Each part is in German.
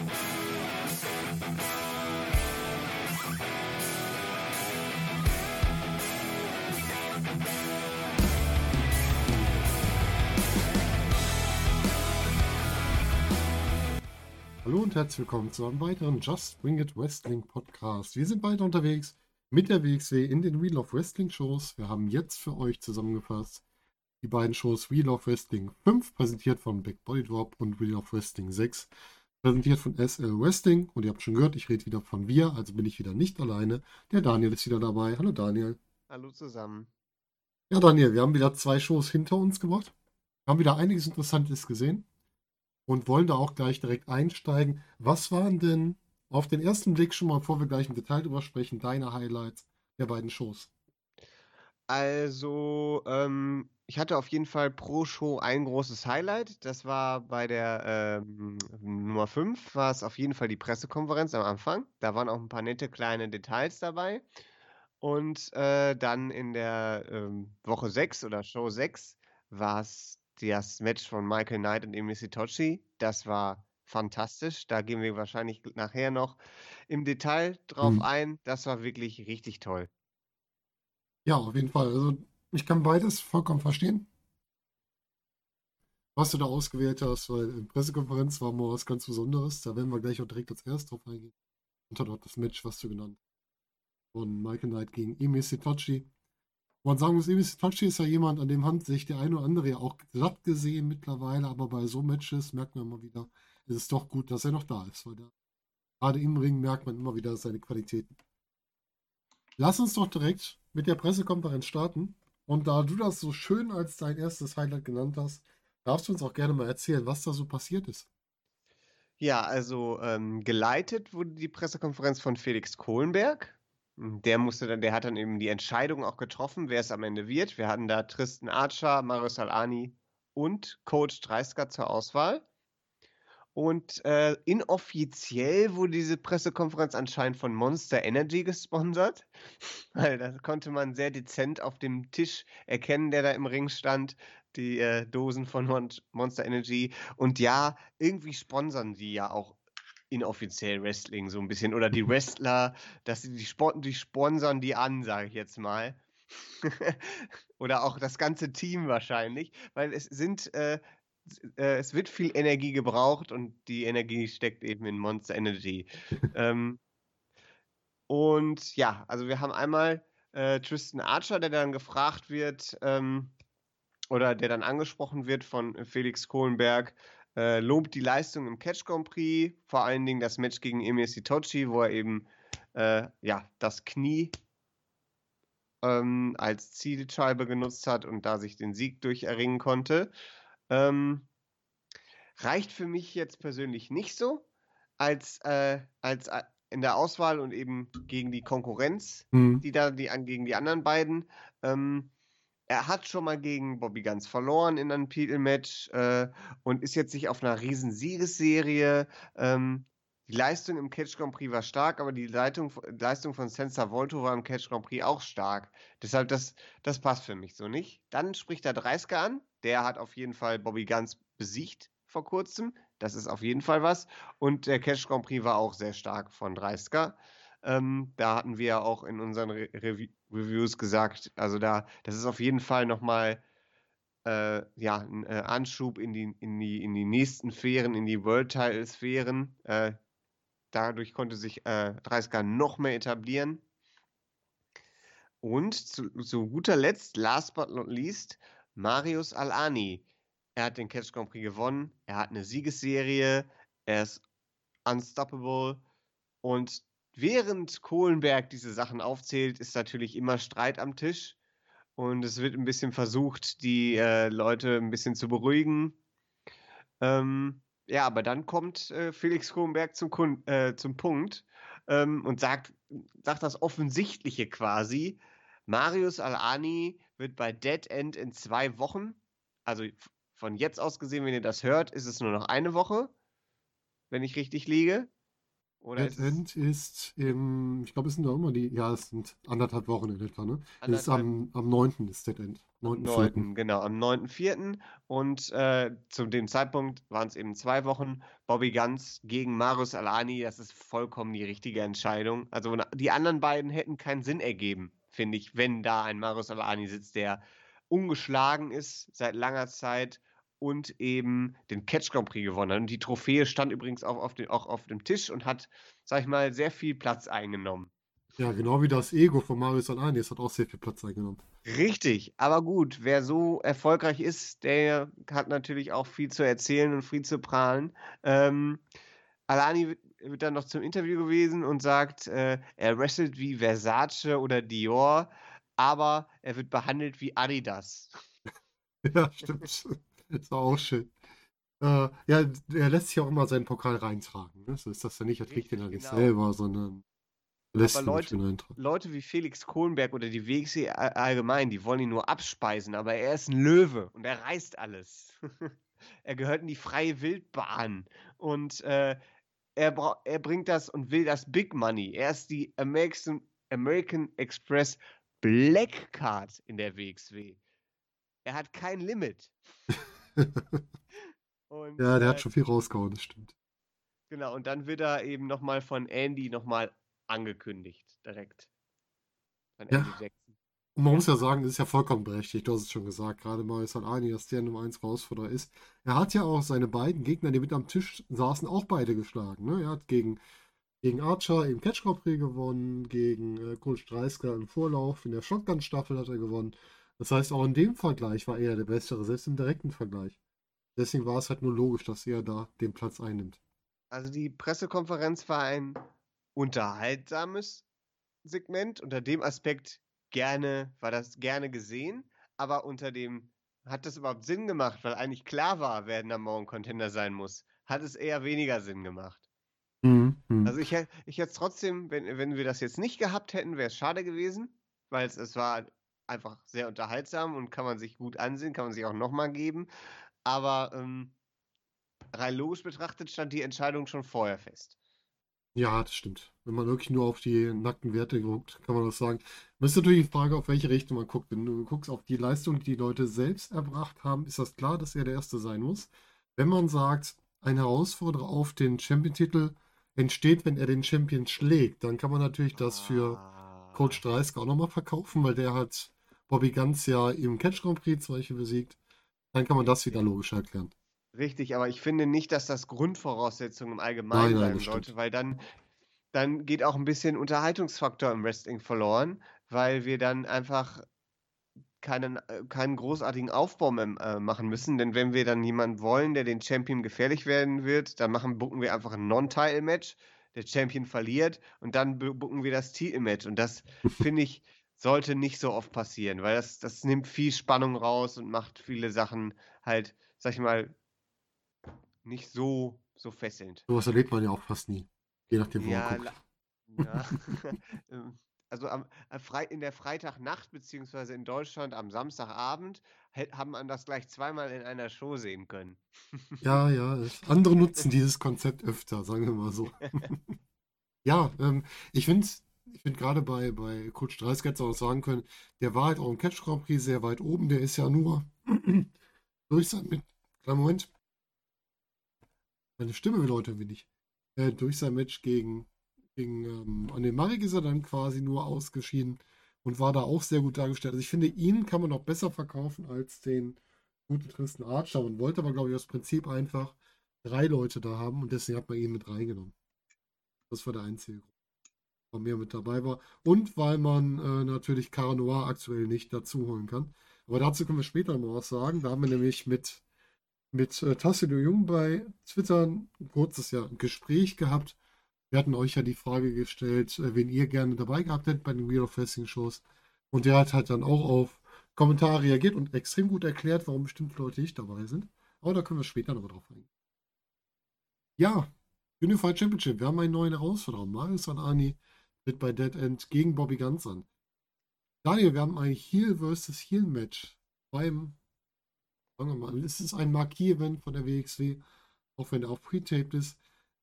Hallo und herzlich willkommen zu einem weiteren Just Bring It Wrestling Podcast. Wir sind weiter unterwegs mit der WXW in den Wheel of Wrestling Shows. Wir haben jetzt für euch zusammengefasst die beiden Shows Wheel of Wrestling 5, präsentiert von Big Body Drop und Wheel of Wrestling 6, präsentiert von SL Wrestling. Und ihr habt schon gehört, ich rede wieder von wir, also bin ich wieder nicht alleine. Der Daniel ist wieder dabei. Hallo Daniel. Hallo zusammen. Ja Daniel, wir haben wieder zwei Shows hinter uns gebracht. Wir haben wieder einiges Interessantes gesehen und wollen da auch gleich direkt einsteigen. Was waren denn auf den ersten Blick schon mal, bevor wir gleich im Detail drüber sprechen, deine Highlights der beiden Shows? Also, ähm, ich hatte auf jeden Fall pro Show ein großes Highlight. Das war bei der ähm, Nummer 5, war es auf jeden Fall die Pressekonferenz am Anfang. Da waren auch ein paar nette kleine Details dabei. Und äh, dann in der ähm, Woche 6 oder Show 6 war es das Match von Michael Knight und Emi Sitochi, das war fantastisch. Da gehen wir wahrscheinlich nachher noch im Detail drauf mhm. ein. Das war wirklich richtig toll. Ja, auf jeden Fall. Also ich kann beides vollkommen verstehen. Was du da ausgewählt hast, weil in Pressekonferenz war mal was ganz Besonderes. Da werden wir gleich auch direkt als erstes drauf eingehen. Und dort das Match, was du genannt hast. Von Michael Knight gegen Emi Sitochi man sagen muss, Emis Tachi ist ja jemand, an dem hat sich der eine oder andere ja auch glatt gesehen mittlerweile, aber bei so Matches merkt man immer wieder, ist es doch gut, dass er noch da ist, weil der, gerade im Ring merkt man immer wieder seine Qualitäten. Lass uns doch direkt mit der Pressekonferenz starten. Und da du das so schön als dein erstes Highlight genannt hast, darfst du uns auch gerne mal erzählen, was da so passiert ist. Ja, also ähm, geleitet wurde die Pressekonferenz von Felix Kohlenberg. Der musste dann, der hat dann eben die Entscheidung auch getroffen, wer es am Ende wird. Wir hatten da Tristan Archer, Marius Alani und Coach Dreisker zur Auswahl. Und äh, inoffiziell wurde diese Pressekonferenz anscheinend von Monster Energy gesponsert. Weil da konnte man sehr dezent auf dem Tisch erkennen, der da im Ring stand, die äh, Dosen von Mon Monster Energy. Und ja, irgendwie sponsern die ja auch inoffiziell Wrestling so ein bisschen. Oder die Wrestler, dass die, Sport, die sponsern die an, sage ich jetzt mal. Oder auch das ganze Team wahrscheinlich, weil es sind, äh, äh, es wird viel Energie gebraucht und die Energie steckt eben in Monster Energy. ähm, und ja, also wir haben einmal äh, Tristan Archer, der dann gefragt wird, ähm, oder der dann angesprochen wird von Felix Kohlenberg, äh, lobt die Leistung im Catch Grand Prix, vor allen Dingen das Match gegen Emir Sitochi, wo er eben äh, ja, das Knie ähm, als Zielscheibe genutzt hat und da sich den Sieg durcherringen konnte. Ähm, reicht für mich jetzt persönlich nicht so als, äh, als äh, in der Auswahl und eben gegen die Konkurrenz, mhm. die da die, gegen die anderen beiden. Ähm, er hat schon mal gegen Bobby Guns verloren in einem Titelmatch äh, und ist jetzt nicht auf einer riesen Siegesserie. Ähm, die Leistung im Catch Grand Prix war stark, aber die Leitung, Leistung von Senza Volto war im Catch Grand Prix auch stark. Deshalb, das, das passt für mich so nicht. Dann spricht er Dreisker an. Der hat auf jeden Fall Bobby Guns besiegt vor kurzem. Das ist auf jeden Fall was. Und der Catch Grand Prix war auch sehr stark von Dreisker. Ähm, da hatten wir ja auch in unseren Re Re Reviews gesagt, also da, das ist auf jeden Fall nochmal äh, ja, ein äh, Anschub in die, in, die, in die nächsten Sphären, in die World-Title-Sphären. Äh, dadurch konnte sich äh, 30 noch mehr etablieren. Und zu, zu, guter Letzt, last but not least, Marius Alani. Er hat den Catch Grand Prix gewonnen, er hat eine Siegesserie, er ist unstoppable und während Kohlenberg diese Sachen aufzählt, ist natürlich immer Streit am Tisch. Und es wird ein bisschen versucht, die äh, Leute ein bisschen zu beruhigen. Ähm, ja, aber dann kommt äh, Felix Kohlenberg zum, äh, zum Punkt ähm, und sagt, sagt das Offensichtliche quasi. Marius Alani wird bei Dead End in zwei Wochen, also von jetzt aus gesehen, wenn ihr das hört, ist es nur noch eine Woche, wenn ich richtig liege. Oder Dead End ist im, ich glaube, es sind da immer die, ja, es sind anderthalb Wochen in etwa, ne? Es ist am, am 9. ist Dead End. am 9.4. 9., genau, am 9.4. Und äh, zu dem Zeitpunkt waren es eben zwei Wochen. Bobby Guns gegen Marius Alani, das ist vollkommen die richtige Entscheidung. Also die anderen beiden hätten keinen Sinn ergeben, finde ich, wenn da ein Marius Alani sitzt, der ungeschlagen ist seit langer Zeit und eben den Catch Grand Prix gewonnen hat. Und die Trophäe stand übrigens auch auf, den, auch auf dem Tisch und hat, sag ich mal, sehr viel Platz eingenommen. Ja, genau wie das Ego von Marius Alani, das hat auch sehr viel Platz eingenommen. Richtig, aber gut, wer so erfolgreich ist, der hat natürlich auch viel zu erzählen und viel zu prahlen. Ähm, Alani wird, wird dann noch zum Interview gewesen und sagt, äh, er wrestelt wie Versace oder Dior, aber er wird behandelt wie Adidas. Ja, stimmt. Das war auch schön. Äh, ja, er lässt sich auch immer seinen Pokal reintragen. Ne? So ist das ja nicht, er trägt den ja nicht genau. selber, sondern lässt Aber Leute. Leute wie Felix Kohlenberg oder die WXW all- allgemein, die wollen ihn nur abspeisen, aber er ist ein Löwe und er reißt alles. er gehört in die freie Wildbahn und äh, er, er bringt das und will das Big Money. Er ist die American, American Express Black Card in der WXW. Er hat kein Limit. Und Ja, der äh, hat schon viel rausgehauen, das stimmt. genau, und dann wird er eben nochmal von Andy nochmal angekündigt, direkt. Von Ja. Andy Jackson. Und man Ja. muss ja sagen, das ist ja vollkommen berechtigt, du hast es schon gesagt, gerade Marius Alani, dass der Nummer 1 Herausforderer ist. Er hat ja auch seine beiden Gegner, die mit am Tisch saßen, auch beide geschlagen. Ne? Er hat gegen, gegen Archer im Catch Grand Prix gewonnen, gegen äh, Kurt Streisker im Vorlauf, in der Shotgun-Staffel hat er gewonnen. Das heißt, auch in dem Vergleich war er der Bessere, selbst im direkten Vergleich. Deswegen war es halt nur logisch, dass er da den Platz einnimmt. Also die Pressekonferenz war ein unterhaltsames Segment. Unter dem Aspekt gerne, war das gerne gesehen, aber unter dem, hat das überhaupt Sinn gemacht, weil eigentlich klar war, wer denn am Morgen Contender sein muss, hat es eher weniger Sinn gemacht. Mhm. mhm. Also ich, hä- ich hätte es trotzdem, wenn, wenn wir das jetzt nicht gehabt hätten, wäre es schade gewesen, weil es, es war einfach sehr unterhaltsam und kann man sich gut ansehen, kann man sich auch nochmal geben. Aber ähm, rein logisch betrachtet stand die Entscheidung schon vorher fest. Ja, das stimmt. Wenn man wirklich nur auf die nackten Werte guckt, kann man das sagen. Das ist natürlich die Frage, auf welche Richtung man guckt. Wenn du guckst auf die Leistung, die die Leute selbst erbracht haben, ist das klar, dass er der Erste sein muss. Wenn man sagt, ein Herausforderer auf den Champion-Titel entsteht, wenn er den Champion schlägt, dann kann man natürlich das für Ah. Coach Dreisker auch nochmal verkaufen, weil der hat Bobby Ganz ja im Catch Grand Prix zum Beispiel besiegt. Dann kann man das wieder logisch erklären. Richtig, aber ich finde nicht, dass das Grundvoraussetzung im Allgemeinen Nein, nein, sein das stimmt. sollte, weil dann, dann geht auch ein bisschen Unterhaltungsfaktor im Wrestling verloren, weil wir dann einfach keinen, äh, keinen großartigen Aufbau mehr äh, machen müssen. Denn wenn wir dann jemanden wollen, der den Champion gefährlich werden wird, dann machen, bucken wir einfach ein Non-Title-Match. Der Champion verliert und dann bu- bucken wir das Titel-Match. Und das, finde ich, sollte nicht so oft passieren, weil das, das nimmt viel Spannung raus und macht viele Sachen halt, sag ich mal, nicht so, so fesselnd. Sowas erlebt man ja auch fast nie. Je nachdem, wo Ja, man guckt. ja. Ähm, also am, in der Freitagnacht, beziehungsweise in Deutschland am Samstagabend, haben man das gleich zweimal in einer Show sehen können. Ja, ja. es- Andere nutzen dieses Konzept öfter, sagen wir mal so. Ja, ähm, ich finde ich find gerade bei, bei Coach Dreisker hätte auch sagen können, der war halt auch im Catch Grand Prix sehr weit oben. Der ist ja nur durch sein mit, kleinen Moment. Meine Stimme will heute wenig. Äh, durch sein Match gegen, gegen ähm, Anne Marek ist er dann quasi nur ausgeschieden und war da auch sehr gut dargestellt. Also ich finde, ihn kann man noch besser verkaufen als den guten Tristan Archer und wollte aber, glaube ich, das Prinzip einfach drei Leute da haben und deswegen hat man ihn mit reingenommen. Das war der einzige Grund, er mit dabei war. Und weil man äh, natürlich Cara Noir aktuell nicht dazu holen kann. Aber dazu können wir später noch was sagen. Da haben wir nämlich mit, mit äh, Tassilo Jung bei Twitter ein kurzes ja, Gespräch gehabt. Wir hatten euch ja die Frage gestellt, äh, wen ihr gerne dabei gehabt hättet bei den Wheel of Wrestling Shows. Und der hat halt dann auch auf Kommentare reagiert und extrem gut erklärt, warum bestimmte Leute nicht dabei sind. Aber da können wir später noch drauf eingehen. Ja, Unified Championship. Wir haben einen neuen Herausforderer. Marius Anani tritt bei Dead End gegen Bobby Guns an. Daniel, wir haben ein Heel vs. Heel Match beim, sagen wir mal, es ist ein Marquis-Event von der WXW, auch wenn er auch pre-taped ist.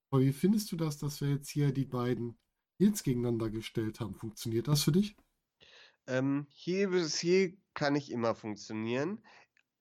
Aber wie findest du das, dass wir jetzt hier die beiden Heels gegeneinander gestellt haben? Funktioniert das für dich? Ähm, Heel versus Heel kann nicht immer funktionieren.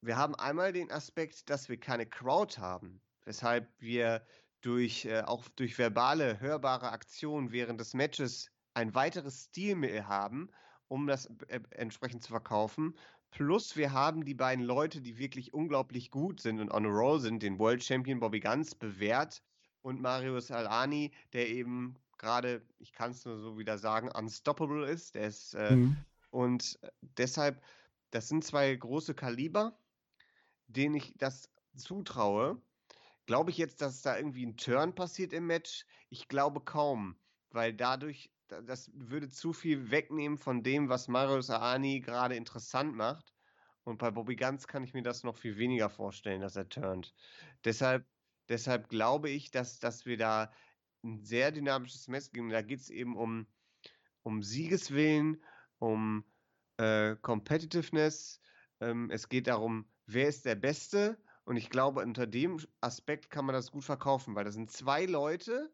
Wir haben einmal den Aspekt, dass wir keine Crowd haben, weshalb wir durch äh, auch durch verbale, hörbare Aktionen während des Matches ein weiteres Stilmittel haben, um das äh, entsprechend zu verkaufen. Plus wir haben die beiden Leute, die wirklich unglaublich gut sind und on a roll sind, den World Champion Bobby Guns bewährt und Marius Alani, der eben gerade, ich kann es nur so wieder sagen, unstoppable ist. Der ist äh, mhm. und deshalb, das sind zwei große Kaliber, denen ich das zutraue. Glaube ich jetzt, dass da irgendwie ein Turn passiert im Match? Ich glaube kaum, weil dadurch das würde zu viel wegnehmen von dem, was Marius Aani gerade interessant macht. Und bei Bobby Ganz kann ich mir das noch viel weniger vorstellen, dass er turnt. Deshalb, deshalb glaube ich, dass, dass wir da ein sehr dynamisches Match geben. Da geht es eben um, um Siegeswillen, um äh, Competitiveness. Ähm, es geht darum, wer ist der Beste. Und ich glaube, unter dem Aspekt kann man das gut verkaufen, weil das sind zwei Leute,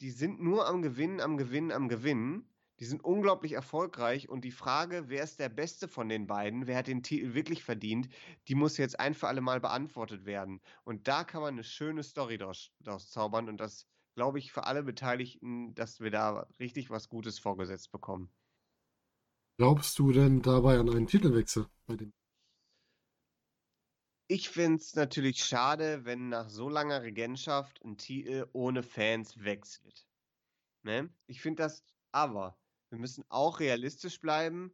die sind nur am Gewinnen, am Gewinnen, am Gewinnen. Die sind unglaublich erfolgreich und die Frage, wer ist der Beste von den beiden, wer hat den Titel wirklich verdient, die muss jetzt ein für alle Mal beantwortet werden. Und da kann man eine schöne Story daraus, daraus zaubern und das glaube ich für alle Beteiligten, dass wir da richtig was Gutes vorgesetzt bekommen. Glaubst du denn dabei an einen Titelwechsel bei dem? Ich finde es natürlich schade, wenn nach so langer Regentschaft ein Titel ohne Fans wechselt. Ne? Ich finde das, aber wir müssen auch realistisch bleiben.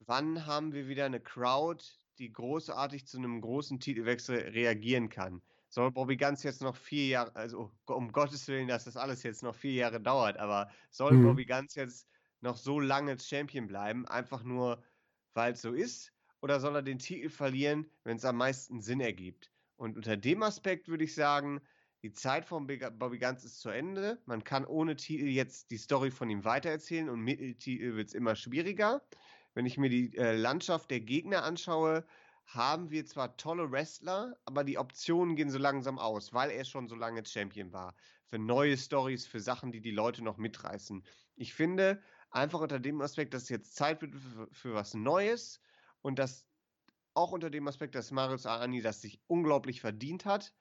Wann haben wir wieder eine Crowd, die großartig zu einem großen Titelwechsel reagieren kann? Soll Bobby Ganz jetzt noch vier Jahre, also um Gottes Willen, dass das alles jetzt noch vier Jahre dauert, aber soll mhm. Bobby Ganz jetzt noch so lange Champion bleiben, einfach nur, weil es so ist? Oder soll er den Titel verlieren, wenn es am meisten Sinn ergibt? Und unter dem Aspekt würde ich sagen, die Zeit von Bobby Guns ist zu Ende. Man kann ohne Titel jetzt die Story von ihm weitererzählen und mit Titel wird es immer schwieriger. Wenn ich mir die äh, Landschaft der Gegner anschaue, haben wir zwar tolle Wrestler, aber die Optionen gehen so langsam aus, weil er schon so lange Champion war. Für neue Stories, für Sachen, die die Leute noch mitreißen. Ich finde einfach unter dem Aspekt, dass jetzt Zeit wird für, für was Neues und dass auch unter dem Aspekt, dass Marius Arani das sich unglaublich verdient hat,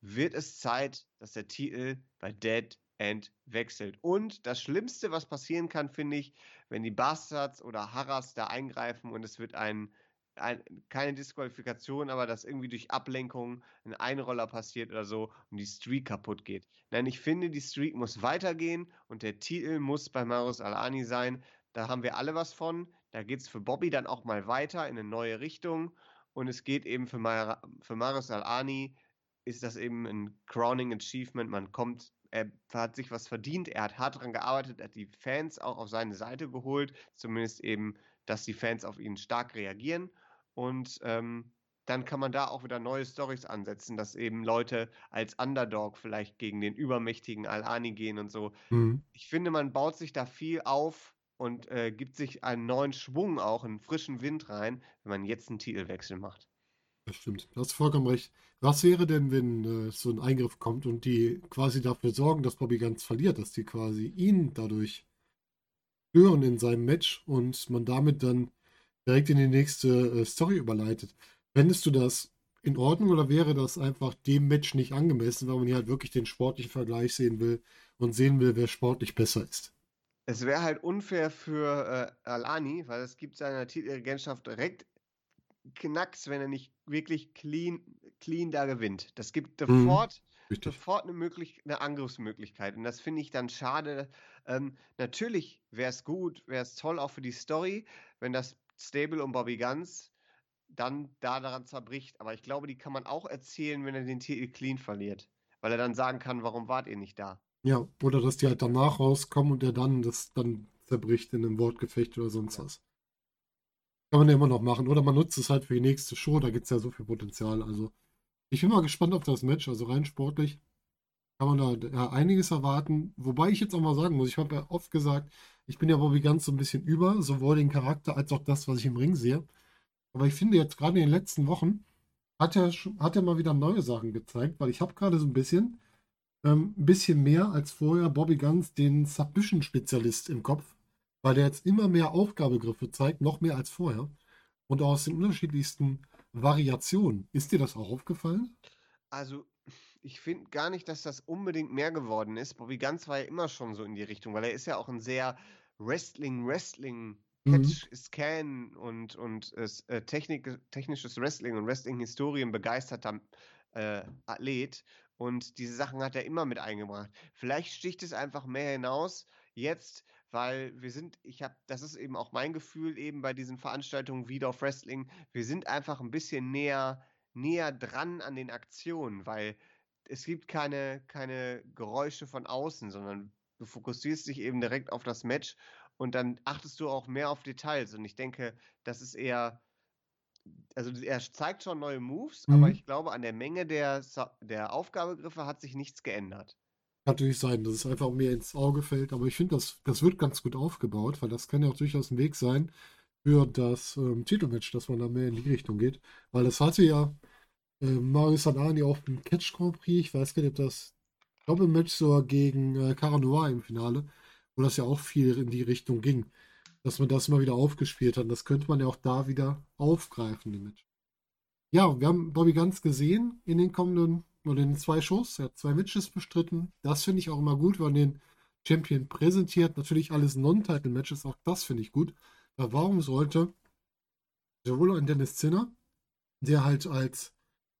wird es Zeit, dass der Titel bei Dead End wechselt. Und das Schlimmste, was passieren kann, finde ich, wenn die Bastards oder Harras da eingreifen und es wird ein, ein, keine Disqualifikation, aber dass irgendwie durch Ablenkung ein Einroller passiert oder so und die Streak kaputt geht. Nein, ich finde, die Streak muss weitergehen und der Titel muss bei Marius Alani sein. Da haben wir alle was von. Da geht es für Bobby dann auch mal weiter in eine neue Richtung. Und es geht eben für, Mar für Marius Al-Ani, ist das eben ein Crowning Achievement. Man kommt, er hat sich was verdient, er hat hart daran gearbeitet, er hat die Fans auch auf seine Seite geholt. Zumindest eben, dass die Fans auf ihn stark reagieren. Und ähm, dann kann man da auch wieder neue Stories ansetzen, dass eben Leute als Underdog vielleicht gegen den übermächtigen Al-Ani gehen und so. Mhm. Ich finde, man baut sich da viel auf, und äh, gibt sich einen neuen Schwung auch, einen frischen Wind rein, wenn man jetzt einen Titelwechsel macht. Das stimmt, du hast vollkommen recht. Was wäre denn, wenn äh, so ein Eingriff kommt und die quasi dafür sorgen, dass Bobby ganz verliert, dass die quasi ihn dadurch stören in seinem Match und man damit dann direkt in die nächste äh, Story überleitet? Fändest du das in Ordnung oder wäre das einfach dem Match nicht angemessen, weil man hier halt wirklich den sportlichen Vergleich sehen will und sehen will, wer sportlich besser ist? Es wäre halt unfair für äh, Alani, weil es gibt seiner Titelregentschaft direkt Knacks, wenn er nicht wirklich clean, clean da gewinnt. Das gibt mhm, sofort, mhm, sofort eine, möglich eine Angriffsmöglichkeit. Und das finde ich dann schade. Ähm, natürlich wäre es gut, wäre es toll auch für die Story, wenn das Stable um Bobby Guns dann da daran zerbricht. Aber ich glaube, die kann man auch erzählen, wenn er den Titel clean verliert. Weil er dann sagen kann, warum wart ihr nicht da? Ja, oder dass die halt danach rauskommen und der dann das dann zerbricht in einem Wortgefecht oder sonst was. Kann man ja immer noch machen. Oder man nutzt es halt für die nächste Show, da gibt es ja so viel Potenzial. Also, ich bin mal gespannt auf das Match. Also rein sportlich kann man da ja, einiges erwarten. Wobei ich jetzt auch mal sagen muss, ich habe ja oft gesagt, ich bin ja Bobby ganz so ein bisschen über, sowohl den Charakter als auch das, was ich im Ring sehe. Aber ich finde jetzt gerade in den letzten Wochen hat er, hat er mal wieder neue Sachen gezeigt, weil ich habe gerade so ein bisschen ähm, ein bisschen mehr als vorher Bobby Guns den Submission-Spezialist im Kopf, weil der jetzt immer mehr Aufgabegriffe zeigt, noch mehr als vorher. Und aus den unterschiedlichsten Variationen. Ist dir das auch aufgefallen? Also, ich finde gar nicht, dass das unbedingt mehr geworden ist. Bobby Guns war ja immer schon so in die Richtung, weil er ist ja auch ein sehr Wrestling, Wrestling, Catch, mhm. Scan und, und äh, Technik, technisches Wrestling und Wrestling-Historien begeisterter äh, Athlet. Und diese Sachen hat er immer mit eingebracht. Vielleicht sticht es einfach mehr hinaus jetzt, weil wir sind, ich habe, das ist eben auch mein Gefühl eben bei diesen Veranstaltungen wie auf Wrestling, wir sind einfach ein bisschen näher, näher dran an den Aktionen, weil es gibt keine, keine Geräusche von außen, sondern du fokussierst dich eben direkt auf das Match und dann achtest du auch mehr auf Details. Und ich denke, das ist eher also er zeigt schon neue Moves, mhm. aber ich glaube, an der Menge der, der Aufgabegriffe hat sich nichts geändert. Kann natürlich sein, dass es einfach mir ins Auge fällt, aber ich finde, das, das wird ganz gut aufgebaut, weil das kann ja auch durchaus ein Weg sein für das ähm, Titelmatch, dass man da mehr in die Richtung geht. Weil das hatte ja äh, Mario Sanani auch im Catch Grand Prix, ich weiß gar nicht, ob das Doppelmatch sogar gegen äh, Cara Noir im Finale, wo das ja auch viel in die Richtung ging dass man das mal wieder aufgespielt hat. Das könnte man ja auch da wieder aufgreifen, Match. Ja, wir haben Bobby Ganz gesehen in den kommenden, oder in den zwei Shows. Er hat zwei Matches bestritten. Das finde ich auch immer gut, wenn man den Champion präsentiert. Natürlich alles Non-Title-Matches, auch das finde ich gut. Aber warum sollte sowohl ein Dennis Zinner, der halt als,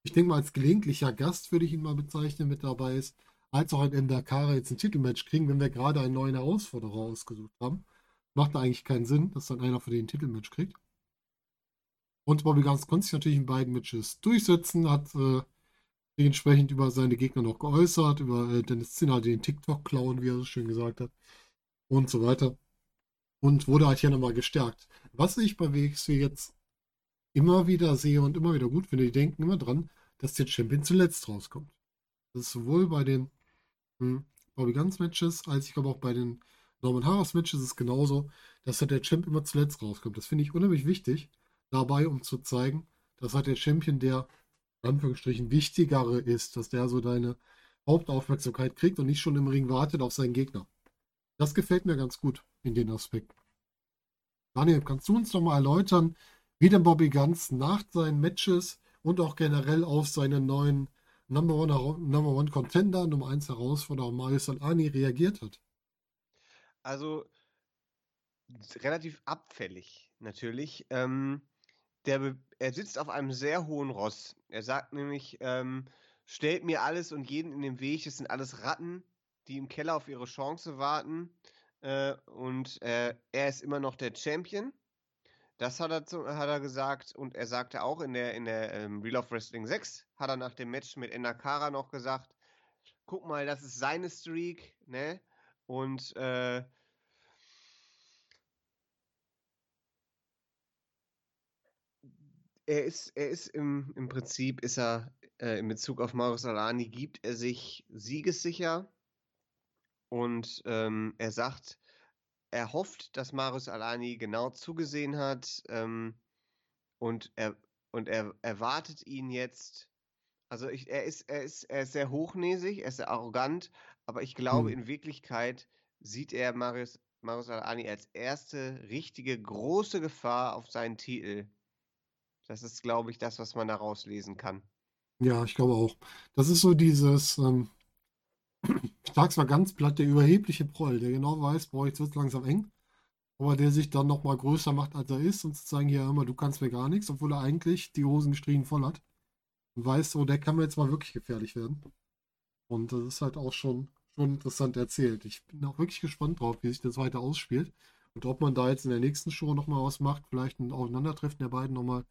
ich denke mal, als gelegentlicher Gast, würde ich ihn mal bezeichnen, mit dabei ist, als auch ein Endakara jetzt ein Titelmatch kriegen, wenn wir gerade einen neuen Herausforderer ausgesucht haben. Macht da eigentlich keinen Sinn, dass dann einer von den Titelmatch kriegt. Und Bobby Guns konnte sich natürlich in beiden Matches durchsetzen, hat äh, dementsprechend über seine Gegner noch geäußert, über äh, Dennis Zinner, den TikTok-Clown, wie er so schön gesagt hat, und so weiter. Und wurde halt hier nochmal gestärkt. Was ich bei WXW jetzt immer wieder sehe und immer wieder gut finde, die denken immer dran, dass der Champion zuletzt rauskommt. Das ist sowohl bei den hm, Bobby Guns Matches, als ich glaube auch bei den Norman Harris Match ist es genauso, dass halt der Champ immer zuletzt rauskommt. Das finde ich unheimlich wichtig dabei, um zu zeigen, dass halt der Champion der, Anführungsstrichen, wichtigere ist, dass der so deine Hauptaufmerksamkeit kriegt und nicht schon im Ring wartet auf seinen Gegner. Das gefällt mir ganz gut in den Aspekt. Daniel, kannst du uns noch mal erläutern, wie denn Bobby Guns nach seinen Matches und auch generell auf seine neuen Number One, Number One Contender, Nummer 1 Herausforderer Mario Salani reagiert hat? Also relativ abfällig natürlich. Ähm, der, er sitzt auf einem sehr hohen Ross. Er sagt nämlich, ähm, stellt mir alles und jeden in den Weg. Das sind alles Ratten, die im Keller auf ihre Chance warten. Äh, und äh, er ist immer noch der Champion. Das hat er, zu, hat er gesagt. Und er sagte auch in der, in der ähm, Real of Wrestling 6, hat er nach dem Match mit Endakara noch gesagt, guck mal, das ist seine Streak, ne? Und äh, er ist, er ist im, im Prinzip, ist er äh, in Bezug auf Marius Alani, gibt er sich siegessicher und ähm, er sagt, er hofft, dass Marius Alani genau zugesehen hat ähm, und er und er erwartet ihn jetzt. Also ich, er ist er ist er ist sehr hochnäsig, er ist sehr arrogant, aber ich glaube, mhm. in Wirklichkeit sieht er Marius, Marius Al-Ani als erste richtige große Gefahr auf seinen Titel. Das ist, glaube ich, das, was man daraus lesen kann. Ja, ich glaube auch. Das ist so dieses, ähm, ich sage es mal ganz platt, der überhebliche Proll, der genau weiß, boah, jetzt wird es langsam eng, aber der sich dann nochmal größer macht, als er ist und zu sagen, hier immer, du kannst mir gar nichts, obwohl er eigentlich die Hosen gestrichen voll hat. Und weiß so, der kann mir jetzt mal wirklich gefährlich werden. Und das ist halt auch schon, schon interessant erzählt. Ich bin auch wirklich gespannt drauf, wie sich das weiter ausspielt. Und ob man da jetzt in der nächsten Show nochmal was macht, vielleicht ein Aufeinandertreffen der beiden nochmal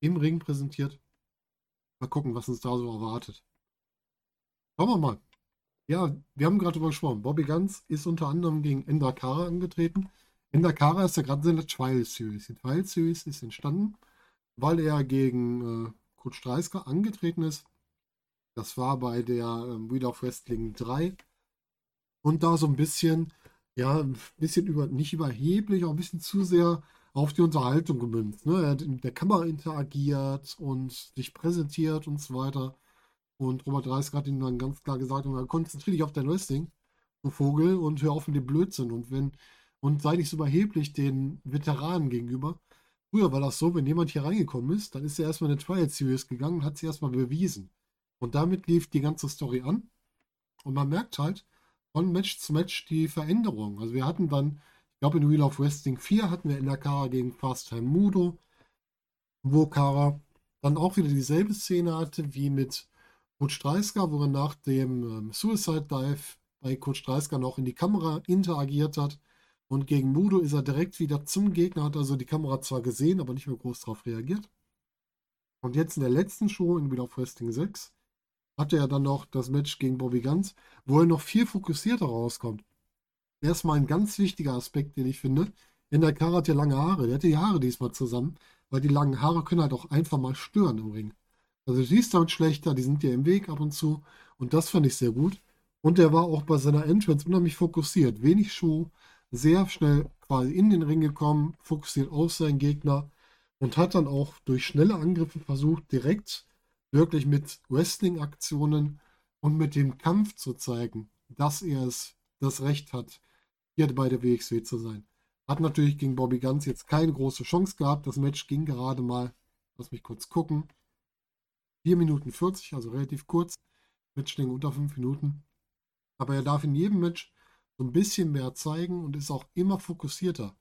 im Ring präsentiert. Mal gucken, was uns da so erwartet. Schauen wir mal. Ja, wir haben gerade gesprochen. Bobby Guns ist unter anderem gegen Endakara angetreten. Endakara ist ja gerade in der Trial Series. Die Trial Series ist entstanden, weil er gegen äh, Kurt Streisker angetreten ist das war bei der ähm, Wheel of Wrestling 3. Und da so ein bisschen, ja, ein bisschen über, nicht überheblich, auch ein bisschen zu sehr auf die Unterhaltung gemünzt. Ne? Er hat mit der Kamera interagiert und sich präsentiert und so weiter. Und Robert Dreisker hat ihm dann ganz klar gesagt, konzentriere dich auf dein Wrestling, du Vogel, und hör auf mit dem Blödsinn. Und wenn, und sei nicht so überheblich den Veteranen gegenüber. Früher war das so, wenn jemand hier reingekommen ist, dann ist er erstmal in eine Trial Series gegangen und hat sie erstmal bewiesen. Und damit lief die ganze Story an. Und man merkt halt von Match zu Match die Veränderung. Also wir hatten dann, ich glaube in Wheel of Wrestling 4 hatten wir in der Kara gegen Fast Time Mudo, wo Kara dann auch wieder dieselbe Szene hatte wie mit Coach Dreisker, wo er nach dem ähm, Suicide Dive bei Coach Dreisker noch in die Kamera interagiert hat. Und gegen Mudo ist er direkt wieder zum Gegner, hat also die Kamera zwar gesehen, aber nicht mehr groß darauf reagiert. Und jetzt in der letzten Show in Wheel of Wrestling 6 hatte er dann noch das Match gegen Bobby Guns, wo er noch viel fokussierter rauskommt. Erstmal ein ganz wichtiger Aspekt, den ich finde. In der Kara hat ja lange Haare. Der hat die Haare diesmal zusammen, weil die langen Haare können halt auch einfach mal stören im Ring. Also du siehst damit schlechter, die sind dir im Weg ab und zu. Und das fand ich sehr gut. Und er war auch bei seiner Entrance unheimlich fokussiert. Wenig Schuh, sehr schnell quasi in den Ring gekommen, fokussiert auf seinen Gegner und hat dann auch durch schnelle Angriffe versucht, direkt wirklich mit Wrestling-Aktionen und mit dem Kampf zu zeigen, dass er es das Recht hat, hier bei der WXW zu sein. Hat natürlich gegen Bobby Guns jetzt keine große Chance gehabt. Das Match ging gerade mal, lass mich kurz gucken, 4 Minuten 40, also relativ kurz. Matchlänge unter 5 Minuten. Aber er darf in jedem Match so ein bisschen mehr zeigen und ist auch immer fokussierter.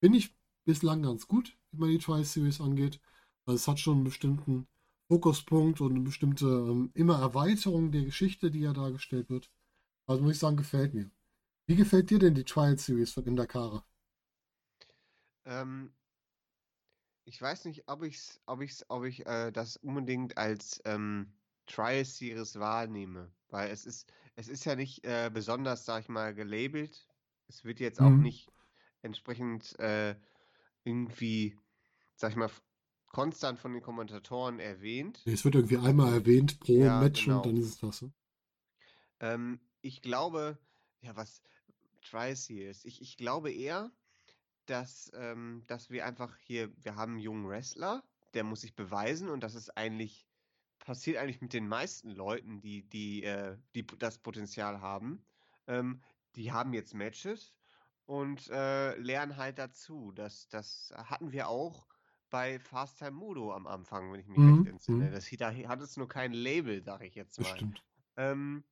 Finde ich bislang ganz gut, wie man die Tri-Series angeht. Also es hat schon einen bestimmten Fokuspunkt und eine bestimmte ähm, immer Erweiterung der Geschichte, die ja dargestellt wird. Also muss ich sagen, gefällt mir. Wie gefällt dir denn die Trial Series von Indakara? Ähm, ich weiß nicht, ob ich's, ob ich's, ob ich äh, das unbedingt als ähm, Trial Series wahrnehme, weil es ist, es ist ja nicht äh, besonders, sag ich mal, gelabelt. Es wird jetzt auch Mhm. nicht entsprechend äh, irgendwie, sag ich mal, konstant von den Kommentatoren erwähnt. Es wird irgendwie einmal erwähnt pro Ja, Match genau. und dann ist es das. Ne? Ähm, ich glaube, ja, was Trial Series, ich, ich glaube eher, dass, ähm, dass wir einfach hier, wir haben einen jungen Wrestler, der muss sich beweisen und das ist eigentlich, passiert eigentlich mit den meisten Leuten, die, die, äh, die das Potenzial haben. Ähm, die haben jetzt Matches und äh, lernen halt dazu. Das, das hatten wir auch bei Fast Time Mudo am Anfang, wenn ich mich Mhm, recht entsinne. mhm. Das, da hat es nur kein Label, sag ich jetzt mal. Ähm,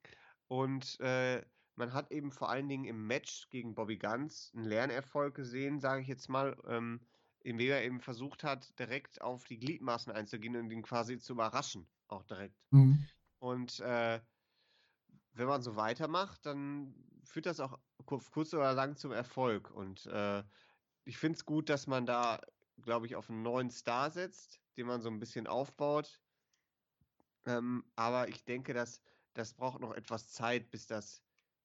und äh, man hat eben vor allen Dingen im Match gegen Bobby Guns einen Lernerfolg gesehen, sage ich jetzt mal, ähm, indem er eben versucht hat, direkt auf die Gliedmaßen einzugehen und ihn quasi zu überraschen, auch direkt. Mhm. Und äh, wenn man so weitermacht, dann führt das auch kur- kurz oder lang zum Erfolg. Und äh, ich finde es gut, dass man da, glaube ich, auf einen neuen Star setzt, den man so ein bisschen aufbaut. Ähm, aber ich denke, dass das braucht noch etwas Zeit, bis das,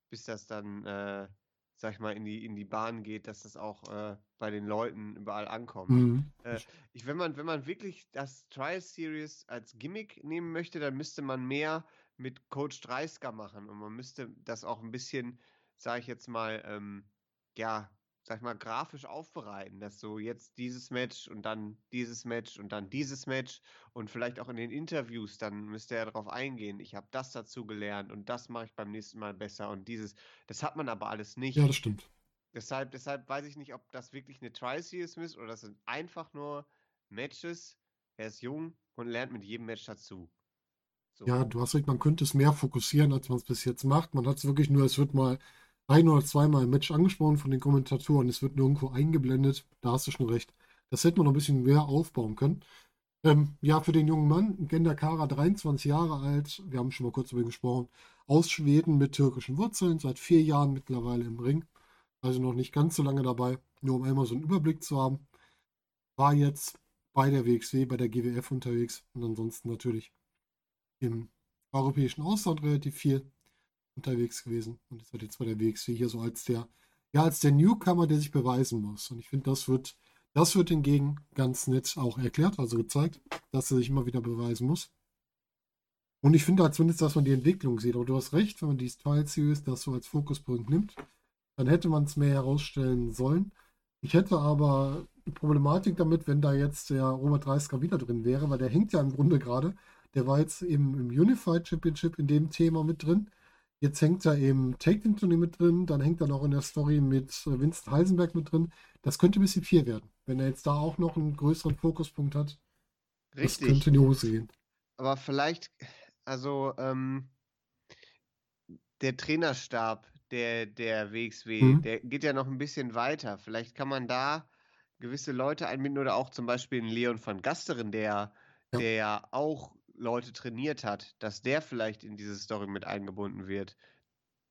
bis das dann, äh, sag ich mal, in die, in die Bahn geht, dass das auch äh, bei den Leuten überall ankommt. Mhm. Äh, ich, wenn man, wenn man wirklich das Trial Series als Gimmick nehmen möchte, dann müsste man mehr mit Coach Dreisker machen und man müsste das auch ein bisschen, sag ich jetzt mal, ähm, ja, sag ich mal, grafisch aufbereiten, dass so jetzt dieses Match und dann dieses Match und dann dieses Match und vielleicht auch in den Interviews, dann müsste er darauf eingehen, ich habe das dazu gelernt und das mache ich beim nächsten Mal besser und dieses, das hat man aber alles nicht. Ja, das stimmt. Deshalb, deshalb weiß ich nicht, ob das wirklich eine Tri-Series ist oder das sind einfach nur Matches. Er ist jung und lernt mit jedem Match dazu. So. Ja, du hast recht, man könnte es mehr fokussieren, als man es bis jetzt macht. Man hat es wirklich nur, es wird mal ein oder zweimal im Match angesprochen von den Kommentatoren, es wird nirgendwo eingeblendet. Da hast du schon recht. Das hätte man noch ein bisschen mehr aufbauen können. Ähm, ja, für den jungen Mann, Genda Kara, 23 Jahre alt, wir haben schon mal kurz über ihn gesprochen, aus Schweden mit türkischen Wurzeln, seit vier Jahren mittlerweile im Ring. Also noch nicht ganz so lange dabei, nur um einmal so einen Überblick zu haben. War jetzt bei der WXW, bei der GWF unterwegs und ansonsten natürlich im europäischen Ausland relativ viel unterwegs gewesen und ist halt jetzt bei der WXW hier so als der, ja, als der Newcomer, der sich beweisen muss. Und ich finde, das wird, das wird hingegen ganz nett auch erklärt, also gezeigt, dass er sich immer wieder beweisen muss. Und ich finde halt zumindest, dass man die Entwicklung sieht. Aber du hast recht, wenn man die Style Series das so als Fokuspunkt nimmt, dann hätte man es mehr herausstellen sollen. Ich hätte aber die Problematik damit, wenn da jetzt der Robert Dreisker wieder drin wäre, weil der hängt ja im Grunde gerade Der war jetzt eben im Unified Championship in dem Thema mit drin. Jetzt hängt er im Take-Team-Turnier mit drin. Dann hängt er noch in der Story mit Vincent Heisenberg mit drin. Das könnte ein bisschen viel werden, wenn er jetzt da auch noch einen größeren Fokuspunkt hat. Richtig. Das könnte in die Hose gehen. Aber vielleicht, also ähm, der Trainerstab der, der WXW, mhm. der geht ja noch ein bisschen weiter. Vielleicht kann man da gewisse Leute einbinden oder auch zum Beispiel einen Leon van Gasteren, der ja. der ja auch Leute trainiert hat, dass der vielleicht in diese Story mit eingebunden wird.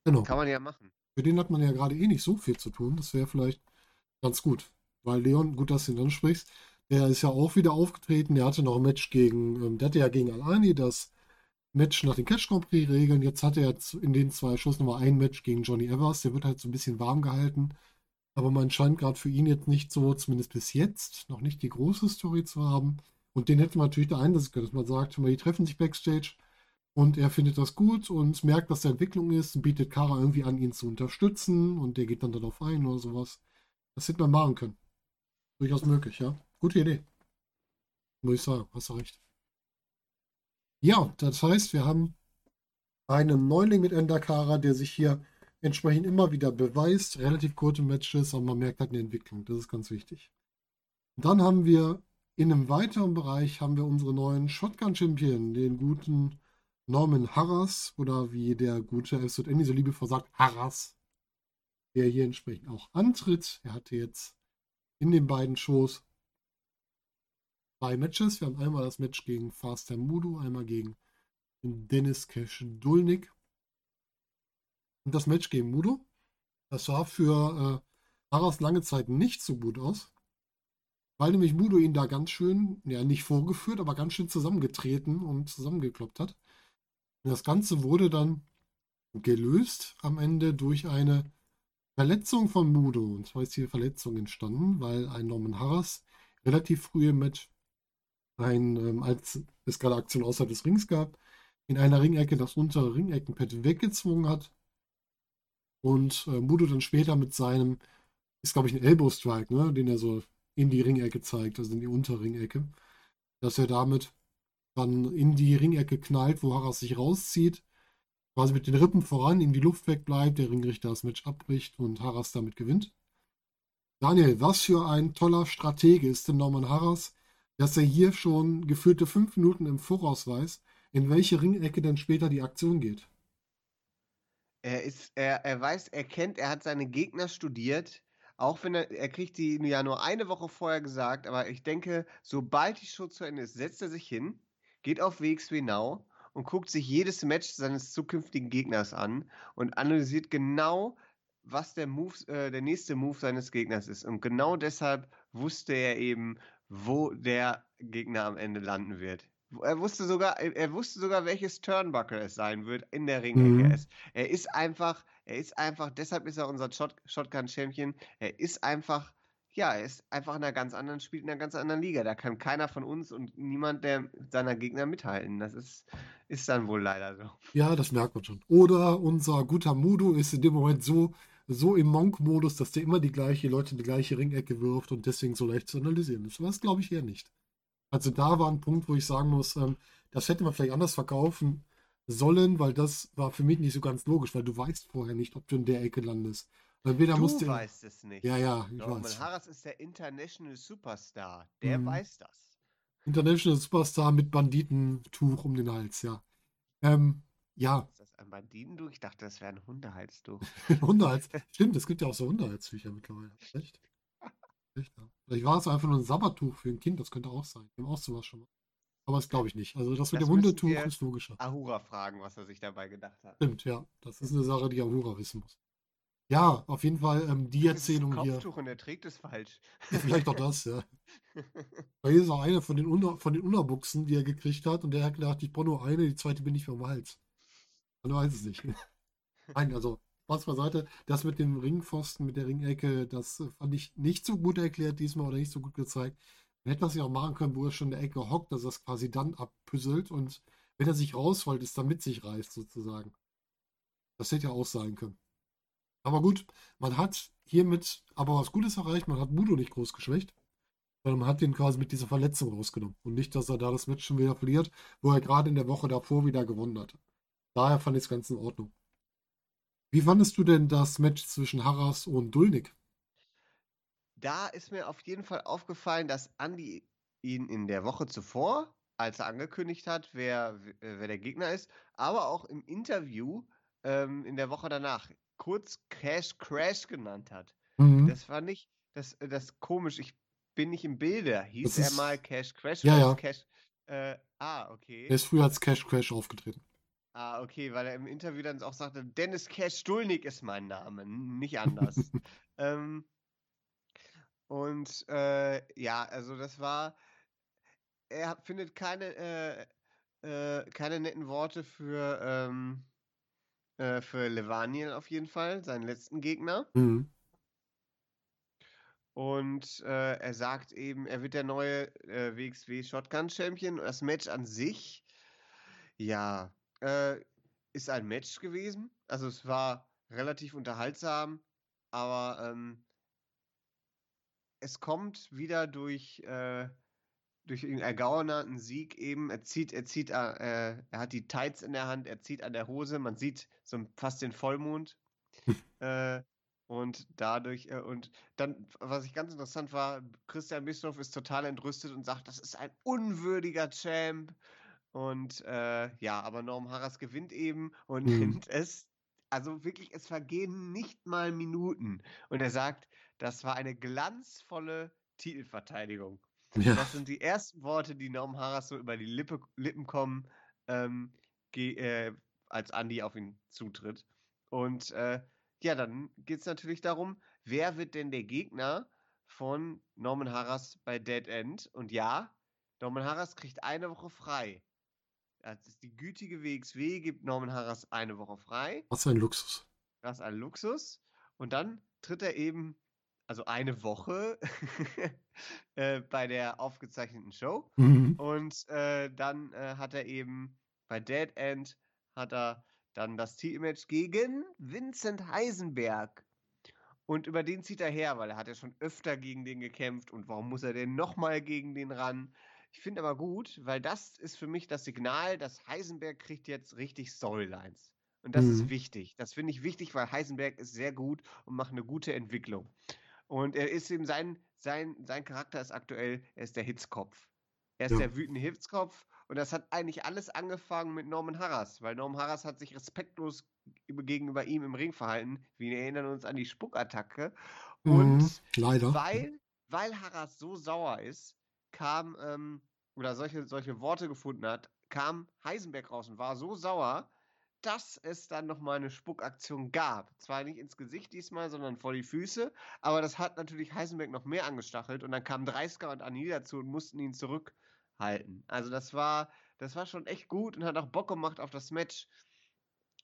Genau. Kann man ja machen. Für den hat man ja gerade eh nicht so viel zu tun. Das wäre vielleicht ganz gut. Weil Leon, gut, dass du ihn ansprichst, der ist ja auch wieder aufgetreten. Der hatte noch ein Match gegen, ähm, der hatte ja gegen Alani das Match nach den Catch Grand Prix Regeln. Jetzt hat er in den zwei Shows nochmal ein Match gegen Johnny Evers. Der wird halt so ein bisschen warm gehalten. Aber man scheint gerade für ihn jetzt nicht so, zumindest bis jetzt, noch nicht die große Story zu haben. Und den hätte man natürlich da einsetzen können, dass man sagt, die treffen sich backstage und er findet das gut und merkt, dass da Entwicklung ist und bietet Kara irgendwie an, ihn zu unterstützen und der geht dann darauf ein oder sowas. Das hätte man machen können. Durchaus möglich, ja. Gute Idee. Muss ich sagen, hast du recht. Ja, das heißt, wir haben einen Neuling mit Ender Kara, der sich hier entsprechend immer wieder beweist. Relativ kurze Matches, aber man merkt halt eine Entwicklung. Das ist ganz wichtig. dann haben wir in einem weiteren Bereich haben wir unsere neuen Shotgun-Champion, den guten Norman Harras oder wie der gute FZN so liebevoll sagt, Harras, der hier entsprechend auch antritt. Er hatte jetzt in den beiden Shows zwei Matches. Wir haben einmal das Match gegen Faster Mudo, einmal gegen Dennis Cash Dulnik. Und das Match gegen Mudo, das sah für äh, Harras lange Zeit nicht so gut aus weil nämlich Mudo ihn da ganz schön, ja nicht vorgeführt, aber ganz schön zusammengetreten und zusammengekloppt hat. Und das Ganze wurde dann gelöst am Ende durch eine Verletzung von Mudo. Und zwar ist hier Verletzung entstanden, weil ein Norman Harris relativ früh im Match, ein, ähm, als es gerade Aktion außerhalb des Rings gab, in einer Ringecke das untere Ringeckenpad weggezwungen hat. Und äh, Mudo dann später mit seinem, ist glaube ich ein Elbow Strike, ne, den er so in die Ringecke zeigt, also in die Unterringecke, dass er damit dann in die Ringecke knallt, wo Harras sich rauszieht, quasi mit den Rippen voran in die Luft wegbleibt, der Ringrichter das Match abbricht und Harras damit gewinnt. Daniel, was für ein toller Stratege ist denn Norman Harras, dass er hier schon geführte fünf Minuten im Voraus weiß, in welche Ringecke dann später die Aktion geht. Er ist, er, er weiß, er kennt, er hat seine Gegner studiert auch wenn er, er kriegt die ja nur eine Woche vorher gesagt, aber ich denke, sobald die Show zu Ende ist, setzt er sich hin, geht auf WXW Now und guckt sich jedes Match seines zukünftigen Gegners an und analysiert genau, was der Move, äh, der nächste Move seines Gegners ist. Und genau deshalb wusste er eben, wo der Gegner am Ende landen wird. Er wusste sogar, er wusste sogar, welches Turnbuckle es sein wird in der Ringecke. Mhm. Er ist einfach, er ist einfach, deshalb ist er unser Shot, Shotgun-Champion. Er ist einfach, ja, er ist einfach in einer ganz anderen, spielt in einer ganz anderen Liga. Da kann keiner von uns und niemand der seiner Gegner mithalten. Das ist, ist dann wohl leider so. Ja, das merkt man schon. Oder unser guter Mudo ist in dem Moment so, so im Monk-Modus, dass der immer die gleiche Leute in die gleiche Ringecke wirft und deswegen so leicht zu analysieren ist. Was glaube ich eher nicht. Also da war ein Punkt, wo ich sagen muss, ähm, das hätte man vielleicht anders verkaufen sollen, weil das war für mich nicht so ganz logisch, weil du weißt vorher nicht, ob du in der Ecke landest. Entweder du musst weißt es nicht. Ja, ja, ich Norman weiß. Harris ist der International Superstar. Der mhm. weiß das. International Superstar mit Banditentuch um den Hals, ja. Ähm, ja. Ist das ein Banditentuch? Ich dachte, das wäre ein Hundehalstuch. Hundehals. Stimmt, es gibt ja auch so Hundehalstücher mittlerweile. Echt? Vielleicht war es einfach nur ein Sabbertuch für ein Kind, das könnte auch sein. Wir haben auch sowas schon mal. Aber das glaube ich nicht. Also das mit das dem Hundetuch ist logischer. Ahura fragen, was er sich dabei gedacht hat. Stimmt, ja. Das ist eine Sache, die Ahura wissen muss. Ja, auf jeden Fall ähm, die das Erzählung ist ein Kopftuch hier. und er trägt es falsch. Vielleicht auch das, ja. Weil hier ist auch eine von den, Unter von den Unterbuchsen, die er gekriegt hat und der hat gedacht, ich brauche nur eine, die zweite bin ich mehr am Hals. Man weiß es nicht. Nein, also Spaß beiseite. Das mit dem Ringpfosten, mit der Ringecke, das fand ich nicht so gut erklärt diesmal oder nicht so gut gezeigt. Man hätte das ja auch machen können, wo er schon in der Ecke hockt, dass er es quasi dann abpüsselt und wenn er sich rausholt, es dann mit sich reißt sozusagen. Das hätte ja auch sein können. Aber gut, man hat hiermit aber was Gutes erreicht. Man hat Mudo nicht groß geschwächt. sondern man hat ihn quasi mit dieser Verletzung rausgenommen. Und nicht, dass er da das Match schon wieder verliert, wo er gerade in der Woche davor wieder gewonnen hatte. Daher fand ich es ganz in Ordnung. Wie fandest du denn das Match zwischen Harras und Dulnik? Da ist mir auf jeden Fall aufgefallen, dass Andy ihn in der Woche zuvor, als er angekündigt hat, wer, wer der Gegner ist, aber auch im Interview ähm, in der Woche danach kurz Cash Crash genannt hat. Mhm. Das war nicht, das, das komisch. Ich bin nicht im Bilde. Hieß er mal Cash Crash? Ja, ja. Cash, äh, ah, okay. Er ist früher als Cash Crash aufgetreten. Ah, okay, weil er im Interview dann auch sagte, Dennis Cash Stulnik ist mein Name, nicht anders. ähm, und äh, ja, also das war, er findet keine, äh, äh, keine netten Worte für, ähm, äh, für Levaniel auf jeden Fall, seinen letzten Gegner. Mhm. Und äh, er sagt eben, er wird der neue äh, WXW Shotgun Champion. Das Match an sich, ja, äh, ist ein Match gewesen. Also es war relativ unterhaltsam, aber ähm, es kommt wieder durch, äh, durch einen ergaunerten Sieg eben. Er zieht, er zieht, äh, er hat die Tights in der Hand, er zieht an der Hose, man sieht so fast den Vollmond. äh, und dadurch, äh, und dann, was ich ganz interessant war, Christian Bischoff ist total entrüstet und sagt, das ist ein unwürdiger Champ. Und äh, ja, aber Norm Harras gewinnt eben und mhm. nimmt es. Also wirklich, es vergehen nicht mal Minuten. Und er sagt, das war eine glanzvolle Titelverteidigung. Ja. Das sind die ersten Worte, die Norm Harras so über die Lippe, Lippen kommen, ähm, äh, als Andy auf ihn zutritt. Und äh, ja, dann geht es natürlich darum, wer wird denn der Gegner von Norman Harras bei Dead End? Und ja, Norman Harras kriegt eine Woche frei. Das ist die gütige WXW, gibt Norman Harras eine Woche frei. Was ein Luxus. Das ist ein Luxus. Und dann tritt er eben, also eine Woche äh, bei der aufgezeichneten Show. Mhm. Und äh, dann äh, hat er eben bei Dead End hat er dann das T-Image gegen Vincent Heisenberg. Und über den zieht er her, weil er hat ja schon öfter gegen den gekämpft. Und warum muss er denn nochmal gegen den ran? Ich finde aber gut, weil das ist für mich das Signal, dass Heisenberg kriegt jetzt richtig Storylines. Und das mhm. ist wichtig. Das finde ich wichtig, weil Heisenberg ist sehr gut und macht eine gute Entwicklung. Und er ist eben sein, sein, sein Charakter ist aktuell, er ist der Hitzkopf. Er ist ja. der wütende Hitzkopf und das hat eigentlich alles angefangen mit Norman Harras, weil Norman Harras hat sich respektlos gegenüber ihm im Ring verhalten. Wir erinnern uns an die Spuckattacke. Und mhm, leider. Weil, weil Harras so sauer ist, kam, ähm, oder solche, solche Worte gefunden hat, kam Heisenberg raus und war so sauer, dass es dann nochmal eine Spuckaktion gab. Zwar nicht ins Gesicht diesmal, sondern vor die Füße, aber das hat natürlich Heisenberg noch mehr angestachelt und dann kamen Dreisker und Anil dazu und mussten ihn zurück halten. Also das war, das war schon echt gut und hat auch Bock gemacht auf das Match.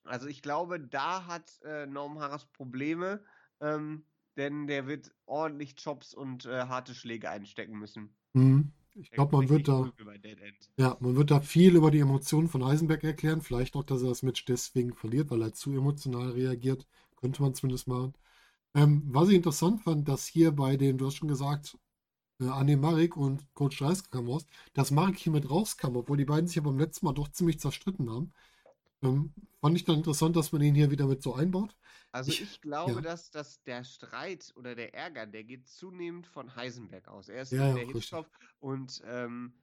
Also ich glaube, da hat äh, Norm Harras Probleme, ähm, denn der wird ordentlich Chops und äh, harte Schläge einstecken müssen. Mhm. Ich glaube, man wird da, ja, man wird da viel über die Emotionen von Heisenberg erklären. Vielleicht auch, dass er das Match deswegen verliert, weil er zu emotional reagiert. Könnte man zumindest machen. Ähm, was ich interessant fand, dass hier bei dem, du hast schon gesagt, äh, Anne Marek und Coach Dreisker kam raus, dass Marek hier mit rauskam, obwohl die beiden sich ja beim letzten Mal doch ziemlich zerstritten haben. Ähm, fand ich dann interessant, dass man ihn hier wieder mit so einbaut. Also ich, ich glaube, ja. dass, dass der Streit oder der Ärger, der geht zunehmend von Heisenberg aus. Er ist ja, der Hitchcock und ähm,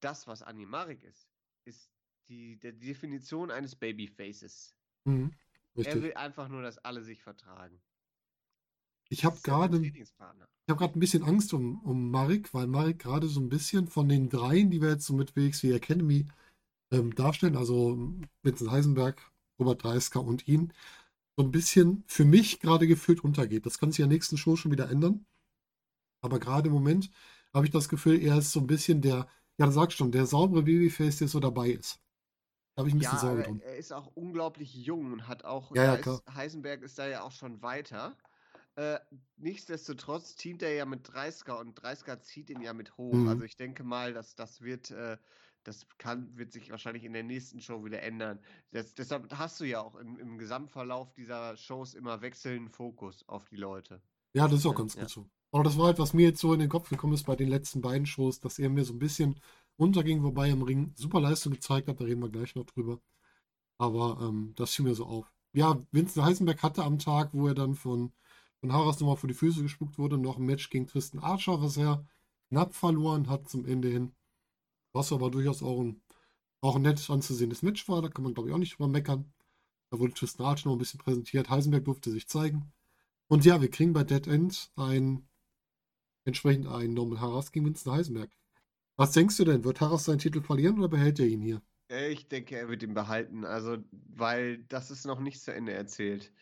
das, was Annie Marek ist, ist die, die Definition eines Babyfaces. Mhm, er will einfach nur, dass alle sich vertragen. Ich habe gerade ich habe gerade ein bisschen Angst um, um Marek, weil Marek gerade so ein bisschen von den dreien, die wir jetzt so mit WXW Academy ähm, darstellen, also Vincent Heisenberg, Robert Dreisker und ihn, so ein bisschen für mich gerade gefühlt untergeht. Das kann sich der nächsten Show schon wieder ändern. Aber gerade im Moment habe ich das Gefühl, er ist so ein bisschen der, ja, sag schon, der saubere Babyface, der so dabei ist. Da habe ich ein bisschen ja, Sorge drum. Er ist auch unglaublich jung und hat auch, ja, ja. Ist, Heisenberg ist da ja auch schon weiter. Äh, nichtsdestotrotz teamt er ja mit 30er und 30er zieht ihn ja mit hoch. Mhm. Also ich denke mal, dass das wird, äh, das kann, wird sich wahrscheinlich in der nächsten Show wieder ändern. Das, deshalb hast du ja auch im, im Gesamtverlauf dieser Shows immer wechselnden Fokus auf die Leute. Ja, das ist auch ganz ja. gut so. Aber das war halt, was mir jetzt so in den Kopf gekommen ist bei den letzten beiden Shows, dass er mir so ein bisschen unterging, wobei er im Ring super Leistung gezeigt hat, da reden wir gleich noch drüber. Aber ähm, das fiel mir so auf. Ja, Vincent Heisenberg hatte am Tag, wo er dann von, von Harras nochmal vor die Füße gespuckt wurde, noch ein Match gegen Tristan Archer, was er knapp verloren hat zum Ende hin. Was aber durchaus auch ein, auch ein nett anzusehendes Match war, da kann man glaube ich auch nicht drüber meckern. Da wurde Tristan Archer noch ein bisschen präsentiert, Heisenberg durfte sich zeigen. Und ja, wir kriegen bei Dead End ein entsprechend ein Norman Harras gegen Vincent Heisenberg. Was denkst du denn? Wird Harras seinen Titel verlieren oder behält er ihn hier? Ich denke, er wird ihn behalten. Also, weil das ist noch nicht zu Ende erzählt.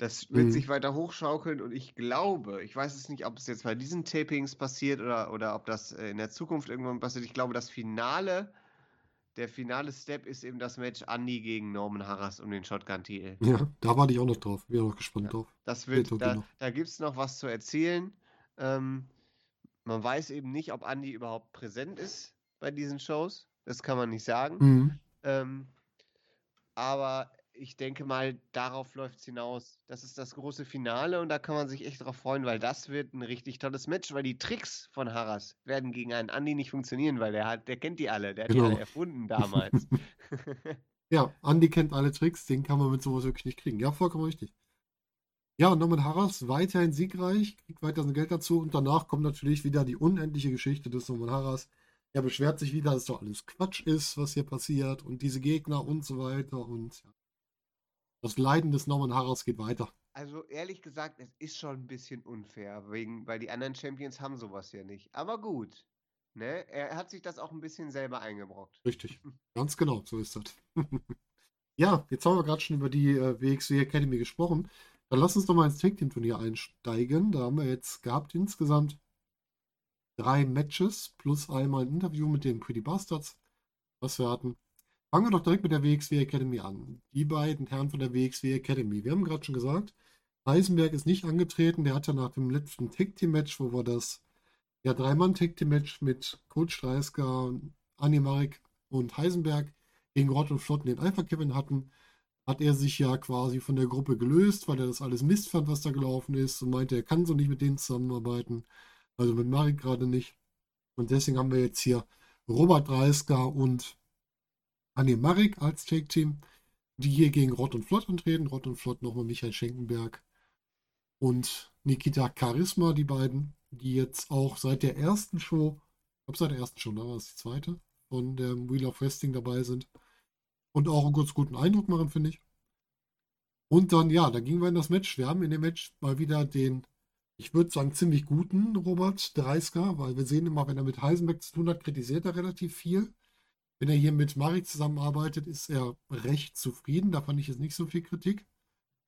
Das wird mhm. sich weiter hochschaukeln und ich glaube, ich weiß es nicht, ob es jetzt bei diesen Tapings passiert oder, oder ob das äh, in der Zukunft irgendwann passiert. Ich glaube, das Finale, der finale Step ist eben das Match Andy gegen Norman Harras um den Shotgun-Titel. Ja, da warte ich auch noch drauf. Bin auch gespannt ja, drauf. Das wird, da, da gibt es noch was zu erzählen. Ähm, man weiß eben nicht, ob Andy überhaupt präsent ist bei diesen Shows. Das kann man nicht sagen. Mhm. Ähm, aber ich denke mal, darauf läuft es hinaus. Das ist das große Finale und da kann man sich echt drauf freuen, weil das wird ein richtig tolles Match, weil die Tricks von Harras werden gegen einen Andy nicht funktionieren, weil der hat, der kennt die alle, der hat genau. die alle erfunden damals. ja, Andy kennt alle Tricks, den kann man mit sowas wirklich nicht kriegen. Ja, vollkommen richtig. Ja, Norman Harras weiterhin siegreich, kriegt weiter sein Geld dazu und danach kommt natürlich wieder die unendliche Geschichte des Norman Harras. Er beschwert sich wieder, dass doch alles Quatsch ist, was hier passiert und diese Gegner und so weiter und ja. Das Leiden des Norman Harras geht weiter. Also ehrlich gesagt, es ist schon ein bisschen unfair, wegen, weil die anderen Champions haben sowas ja nicht. Aber gut. Ne? Er hat sich das auch ein bisschen selber eingebrockt. Richtig. Ganz genau, so ist das. ja, jetzt haben wir gerade schon über die äh, WXW Academy gesprochen. Dann lass uns doch mal ins Tag Team Turnier einsteigen. Da haben wir jetzt gehabt insgesamt drei Matches plus einmal ein Interview mit den Pretty Bastards, was wir hatten. Fangen wir doch direkt mit der WXW Academy an. Die beiden Herren von der WXW Academy. Wir haben gerade schon gesagt, Heisenberg ist nicht angetreten. Der hatte nach dem letzten Tag Team Match, wo wir das ja Dreimann Tag Team Match mit Coach Dreisker, Anni Marek und Heisenberg gegen Rott und Flott den Alpha Kevin hatten, hat er sich ja quasi von der Gruppe gelöst, weil er das alles Mist fand, was da gelaufen ist und meinte, er kann so nicht mit denen zusammenarbeiten. Also mit Marik gerade nicht. Und deswegen haben wir jetzt hier Robert Dreisker und Anne Marik als Take-Team, die hier gegen Rott und Flott antreten. Rott und Flott nochmal Michael Schenkenberg und Nikita Charisma, die beiden, die jetzt auch seit der ersten Show, ich glaube seit der ersten Show, da war es die zweite, von der Wheel of Wrestling dabei sind und auch einen ganz guten Eindruck machen, finde ich. Und dann, ja, da gingen wir in das Match. Wir haben in dem Match mal wieder den, ich würde sagen, ziemlich guten Robert Dreisker, weil wir sehen immer, wenn er mit Heisenberg zu tun hat, kritisiert er relativ viel. Wenn er hier mit Marek zusammenarbeitet, ist er recht zufrieden. Da fand ich jetzt nicht so viel Kritik.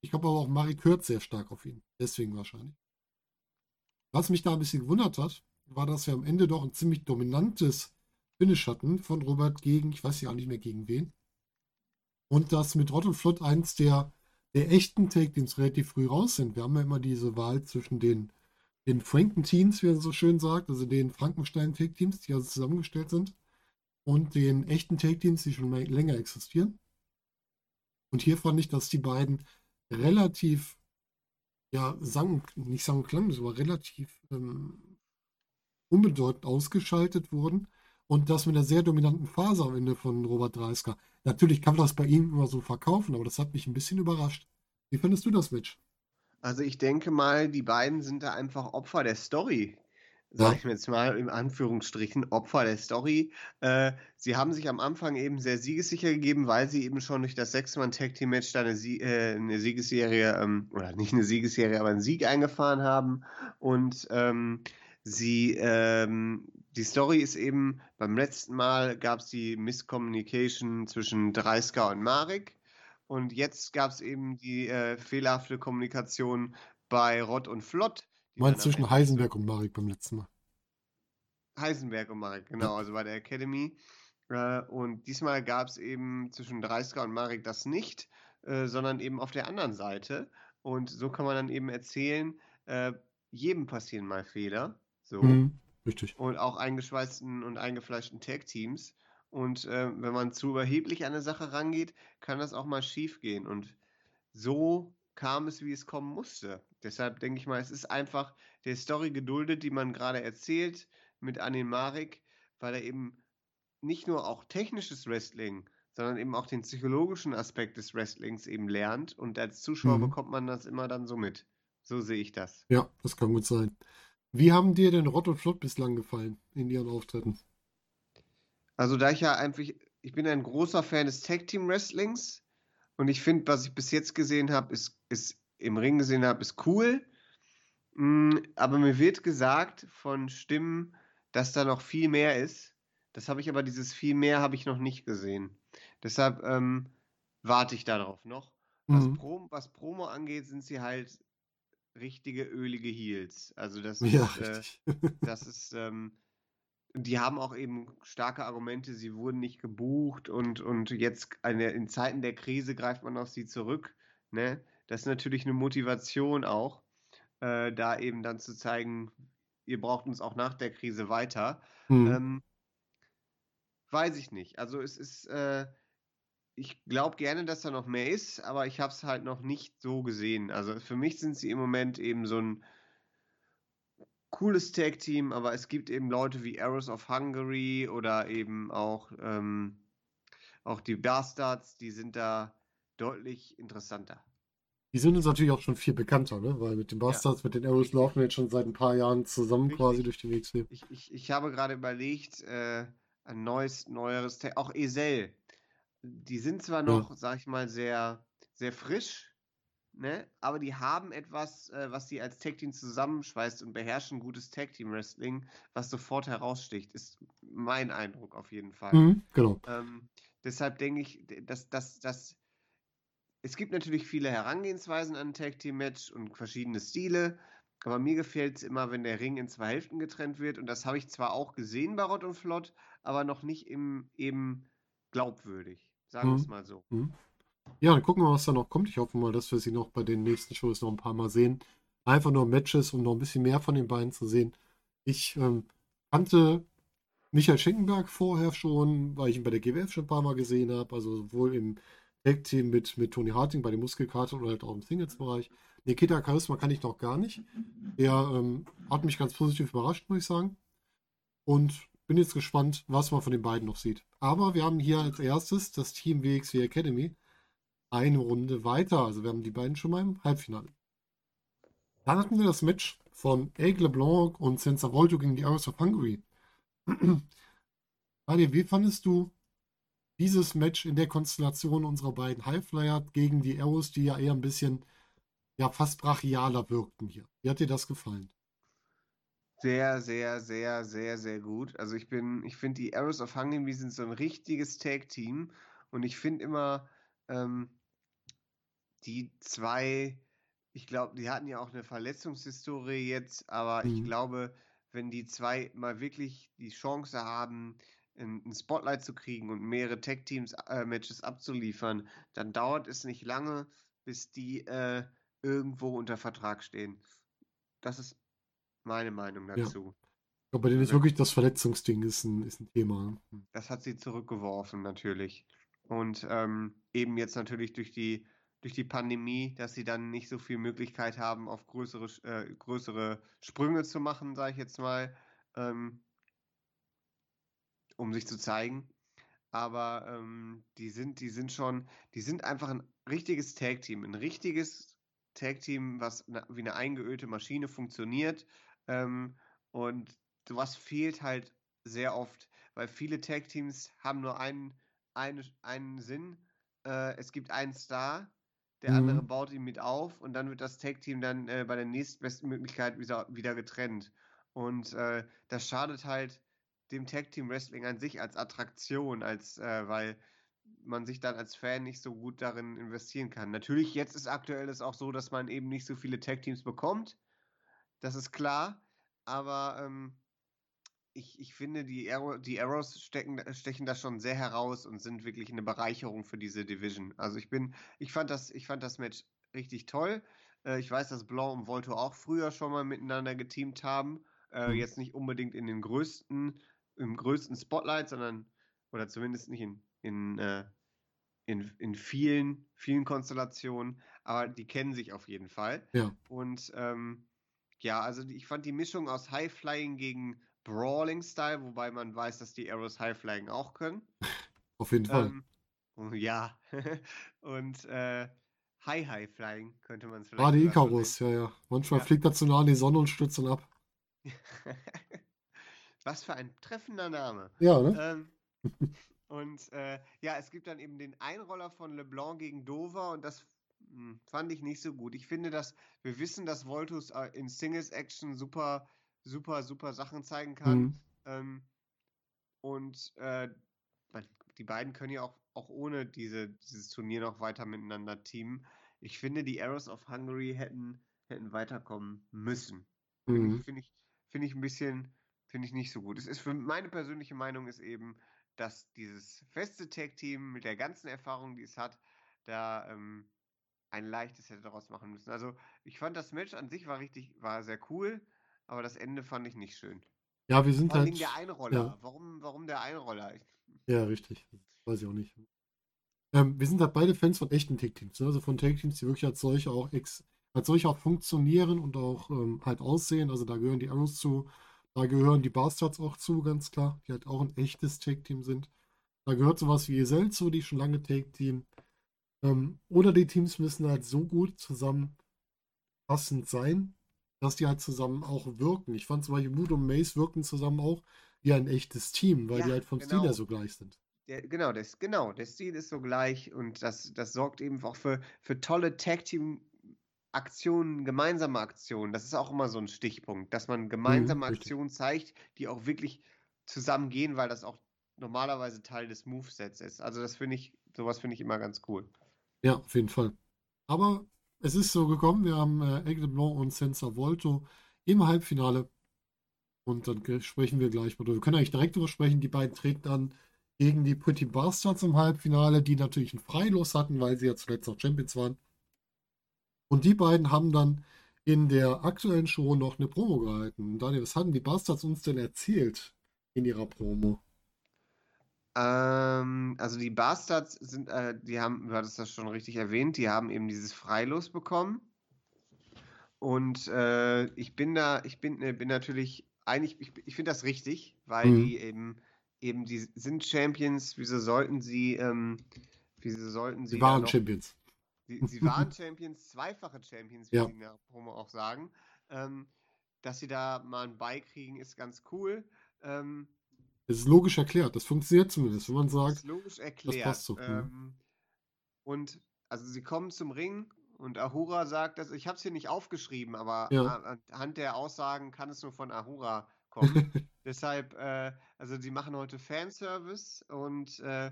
Ich glaube aber auch, Marek hört sehr stark auf ihn. Deswegen wahrscheinlich. Was mich da ein bisschen gewundert hat, war, dass wir am Ende doch ein ziemlich dominantes Finish hatten von Robert gegen, ich weiß ja auch nicht mehr gegen wen. Und dass mit Rott und Flott eins der, der echten Take-Teams relativ früh raus sind. Wir haben ja immer diese Wahl zwischen den, den Frankenteams, wie er so schön sagt, also den Frankenstein-Take-Teams, die also zusammengestellt sind, und den echten Take-Teams, die schon länger existieren. Und hier fand ich, dass die beiden relativ, ja, sang, nicht sang klang, aber relativ ähm, unbedeutend ausgeschaltet wurden und das mit einer sehr dominanten Phase am Ende von Robert Dreisker. Natürlich kann man das bei ihm immer so verkaufen, aber das hat mich ein bisschen überrascht. Wie findest du das Match? Also ich denke mal, die beiden sind da einfach Opfer der Story. Sag ich jetzt mal in Anführungsstrichen, Opfer der Story. Äh, sie haben sich am Anfang eben sehr siegessicher gegeben, weil sie eben schon durch das Sechs-Mann-Tag-Team-Match da eine, Sie äh, eine Siegesserie, ähm, oder nicht eine Siegesserie, aber einen Sieg eingefahren haben. Und ähm, sie ähm, die Story ist eben, beim letzten Mal gab es die Misscommunication zwischen Dreisker und Marek. Und jetzt gab es eben die äh, fehlerhafte Kommunikation bei Rott und Flott. Meinst zwischen Heisenberg und Marek beim letzten Mal? Heisenberg und Marek, genau, also bei der Academy. Äh, und diesmal gab es eben zwischen Dreisker und Marek das nicht, äh, sondern eben auf der anderen Seite. Und so kann man dann eben erzählen, äh, jedem passieren mal Fehler. So. Mhm. Richtig. Und auch eingeschweißten und eingefleischten Tag-Teams. Und wenn man zu überheblich an eine Sache rangeht, kann das auch mal schief gehen. Und so kam es, wie es kommen musste. Deshalb denke ich mal, es ist einfach der Story geduldet, die man gerade erzählt mit Anin Marek, weil er eben nicht nur auch technisches Wrestling, sondern eben auch den psychologischen Aspekt des Wrestlings eben lernt. Und als Zuschauer mhm. bekommt man das immer dann so mit. So sehe ich das. Ja, das kann gut sein. Wie haben dir denn Rott und Flott bislang gefallen in ihren Auftritten? Also da ich ja einfach, ich bin ein großer Fan des Tag Team Wrestlings und ich finde, was ich bis jetzt gesehen habe, ist, ist im Ring gesehen habe, ist cool. Mm, aber mir wird gesagt von Stimmen, dass da noch viel mehr ist. Das habe ich aber, dieses viel mehr habe ich noch nicht gesehen. Deshalb ähm, warte ich darauf noch. Was, mhm. Pro, was, Promo angeht, sind sie halt richtige ölige Heels. Also das ja, ist, äh, das ist, ähm, die haben auch eben starke Argumente, sie wurden nicht gebucht und, und jetzt eine, in Zeiten der Krise greift man auf sie zurück. Ne? Das ist natürlich eine Motivation auch, äh, da eben dann zu zeigen, ihr braucht uns auch nach der Krise weiter. Mhm. Ähm, weiß ich nicht. Also es ist, äh, ich glaube gerne, dass da noch mehr ist, aber ich habe es halt noch nicht so gesehen. Also für mich sind sie im Moment eben so ein cooles Tag-Team, aber es gibt eben Leute wie Arrows of Hungary oder eben auch, ähm, auch die Bastards, die sind da deutlich interessanter. Die sind uns natürlich auch schon viel bekannter, ne? Weil mit den Bastards, ja. mit den Arrows laufen wir jetzt schon seit ein paar Jahren zusammen Richtig. quasi durch die WXW. Ich, ich, ich habe gerade überlegt, äh, ein neues, neueres, Tag, auch Esel. Die sind zwar noch, ja. sag ich mal, sehr, sehr frisch, ne? Aber die haben etwas, äh, was sie als Tag Team zusammenschweißt und beherrschen gutes Tag Team Wrestling, was sofort heraussticht, ist mein Eindruck auf jeden Fall. Mhm, genau. Ähm, deshalb denke ich, dass, dass, dass es gibt natürlich viele Herangehensweisen an ein Tag Team Match und verschiedene Stile. Aber mir gefällt es immer, wenn der Ring in zwei Hälften getrennt wird. Und das habe ich zwar auch gesehen bei Rott und Flott, aber noch nicht im, eben glaubwürdig. Sagen wir es mhm. mal so. Mhm. Ja, dann gucken wir, was da noch kommt. Ich hoffe mal, dass wir sie noch bei den nächsten Shows noch ein paar Mal sehen. Einfach nur Matches, um noch ein bisschen mehr von den beiden zu sehen. Ich ähm, kannte Michael Schenkenberg vorher schon, weil ich ihn bei der GWF schon ein paar Mal gesehen habe. Also sowohl im Tag-Team mit, mit Tony Harting bei den Muskelkarten oder halt auch im Singles-Bereich. Nikita Charisma kann ich noch gar nicht. Der ähm, hat mich ganz positiv überrascht, muss ich sagen. Und bin jetzt gespannt, was man von den beiden noch sieht. Aber wir haben hier als erstes das Team WXW Academy eine Runde weiter. Also wir haben die beiden schon mal im Halbfinale. Dann hatten wir das Match von Aigle Blanc und Senza Volto gegen die Arrows of Hungary. Daniel, wie fandest du dieses Match in der Konstellation unserer beiden Highflyer gegen die Arrows, die ja eher ein bisschen, ja, fast brachialer wirkten hier? Wie hat dir das gefallen? Sehr, sehr, sehr, sehr, sehr gut. Also ich bin, ich finde die Arrows of Hungary sind so ein richtiges Tag-Team und ich finde immer, ähm, die zwei, ich glaube, die hatten ja auch eine Verletzungshistorie jetzt, aber mhm. ich glaube, wenn die zwei mal wirklich die Chance haben, ein Spotlight zu kriegen und mehrere Tag-Teams-Matches äh, abzuliefern, dann dauert es nicht lange, bis die äh, irgendwo unter Vertrag stehen. Das ist meine Meinung dazu. Ja. Aber bei denen ist also wirklich das Verletzungsding ist ein, ist ein Thema. Das hat sie zurückgeworfen, natürlich. Und ähm, eben jetzt natürlich durch die durch die Pandemie, dass sie dann nicht so viel Möglichkeit haben, auf größere, äh, größere Sprünge zu machen, sage ich jetzt mal, ähm, um sich zu zeigen. Aber ähm, die sind, die sind schon, die sind einfach ein richtiges Tag-Team, ein richtiges Tag-Team, was wie eine eingeölte Maschine funktioniert. Ähm, und was fehlt halt sehr oft, weil viele Tag-Teams haben nur einen, einen, einen Sinn. Äh, es gibt einen Star, der mhm. andere baut ihn mit auf und dann wird das Tag-Team dann äh, bei der nächstbesten Möglichkeit wieder, wieder getrennt. Und äh, das schadet halt dem Tag-Team-Wrestling an sich als Attraktion, als äh, weil man sich dann als Fan nicht so gut darin investieren kann. Natürlich, jetzt ist aktuell es auch so, dass man eben nicht so viele Tag-Teams bekommt. Das ist klar. Aber ähm, ich, ich finde, die, Arrow, die Arrows stecken, stechen da schon sehr heraus und sind wirklich eine Bereicherung für diese Division. Also ich bin, ich fand das, ich fand das Match richtig toll. Äh, ich weiß, dass Blanc und Volto auch früher schon mal miteinander geteamt haben. Äh, mhm. Jetzt nicht unbedingt in den größten, im größten Spotlight, sondern, oder zumindest nicht in, in, äh, in, in vielen, vielen Konstellationen, aber die kennen sich auf jeden Fall. Ja. Und ähm, ja, also ich fand die Mischung aus High Flying gegen Brawling Style, wobei man weiß, dass die Arrows High Flying auch können. Auf jeden Fall. Ähm, oh, ja. und äh, High High Flying könnte man es vielleicht. Sogar so Icarus, ja, ja. Manchmal Ja. fliegt er zu nah an die Sonne und stürzt dann ab. Was für ein treffender Name. Ja, ne? Ähm, und äh, ja, es gibt dann eben den Einroller von LeBlanc gegen Dover und das hm, fand ich nicht so gut. Ich finde, dass wir wissen, dass Voltus äh, in Singles Action super, super, super Sachen zeigen kann. Mhm. Ähm, und äh, die beiden können ja auch, auch ohne diese, dieses Turnier noch weiter miteinander teamen. Ich finde, die Arrows of Hungary hätten, hätten weiterkommen müssen. Finde Mhm. ich, finde ich, finde ich ein bisschen, finde ich nicht so gut. Es ist für meine persönliche Meinung ist eben, dass dieses feste Tag-Team mit der ganzen Erfahrung, die es hat, da ähm, ein leichtes hätte daraus machen müssen. Also ich fand das Match an sich war richtig, war sehr cool, aber das Ende fand ich nicht schön. Ja, wir sind Vor halt. Der Einroller. ja. Warum, warum der Einroller? Ja, richtig. Weiß ich auch nicht. Ähm, wir sind halt beide Fans von echten Tag-Teams, ne? also von Tag-Teams, die wirklich als solche auch ex als solche auch funktionieren und auch ähm, halt aussehen. Also da gehören die Arrows zu, da gehören die Bastards auch zu, ganz klar, die halt auch ein echtes Tag-Team sind. Da gehört sowas wie Esel zu, die schon lange Tag-Team. Ähm, oder die Teams müssen halt so gut zusammenpassend sein, dass die halt zusammen auch wirken. Ich fand zum Beispiel Mood und Mace wirkten zusammen auch wie ein echtes Team, weil Ja, die halt vom Stil her genau. so gleich sind. der, genau, das, genau, der Stil ist so gleich und das, das sorgt eben auch für, für tolle Tag-Team-Aktionen, gemeinsame Aktionen. Das ist auch immer so ein Stichpunkt, dass man gemeinsame richtig. Aktionen zeigt, die auch wirklich zusammengehen, weil das auch normalerweise Teil des Movesets ist. Also das finde ich, sowas finde ich immer ganz cool. Ja, auf jeden Fall. Aber es ist so gekommen, wir haben äh, Aigle Blanc und Senza Volto im Halbfinale. Und dann sprechen wir gleich mal. Wir können eigentlich direkt drüber sprechen. Die beiden treten an gegen die Pretty Bastards im Halbfinale, die natürlich ein Freilos hatten, weil sie ja zuletzt noch Champions waren. Und die beiden haben dann in der aktuellen Show noch eine Promo gehalten. Daniel, was hatten die Bastards uns denn erzählt in ihrer Promo? Ähm, also die Bastards sind, äh, die haben, du hattest das schon richtig erwähnt, die haben eben dieses Freilos bekommen. Und äh, ich bin da, ich bin, äh, bin natürlich eigentlich, ich, ich finde das richtig, weil Mhm. die eben, eben, die sind Champions, wieso sollten sie, ähm, wieso sollten sie Sie waren noch, Champions. sie, sie waren Champions, zweifache Champions, wie Ja. sie in der Promo auch sagen. Ähm, dass sie da mal ein beikriegen, ist ganz cool. Ähm, Es ist logisch erklärt. Das funktioniert zumindest, wenn man Das sagt, ist logisch erklärt. passt so, mhm. Ähm, und also sie kommen zum Ring und Ahura sagt, dass ich habe es hier nicht aufgeschrieben, aber Ja. anhand der Aussagen kann es nur von Ahura kommen. Deshalb, äh, also sie machen heute Fanservice und äh,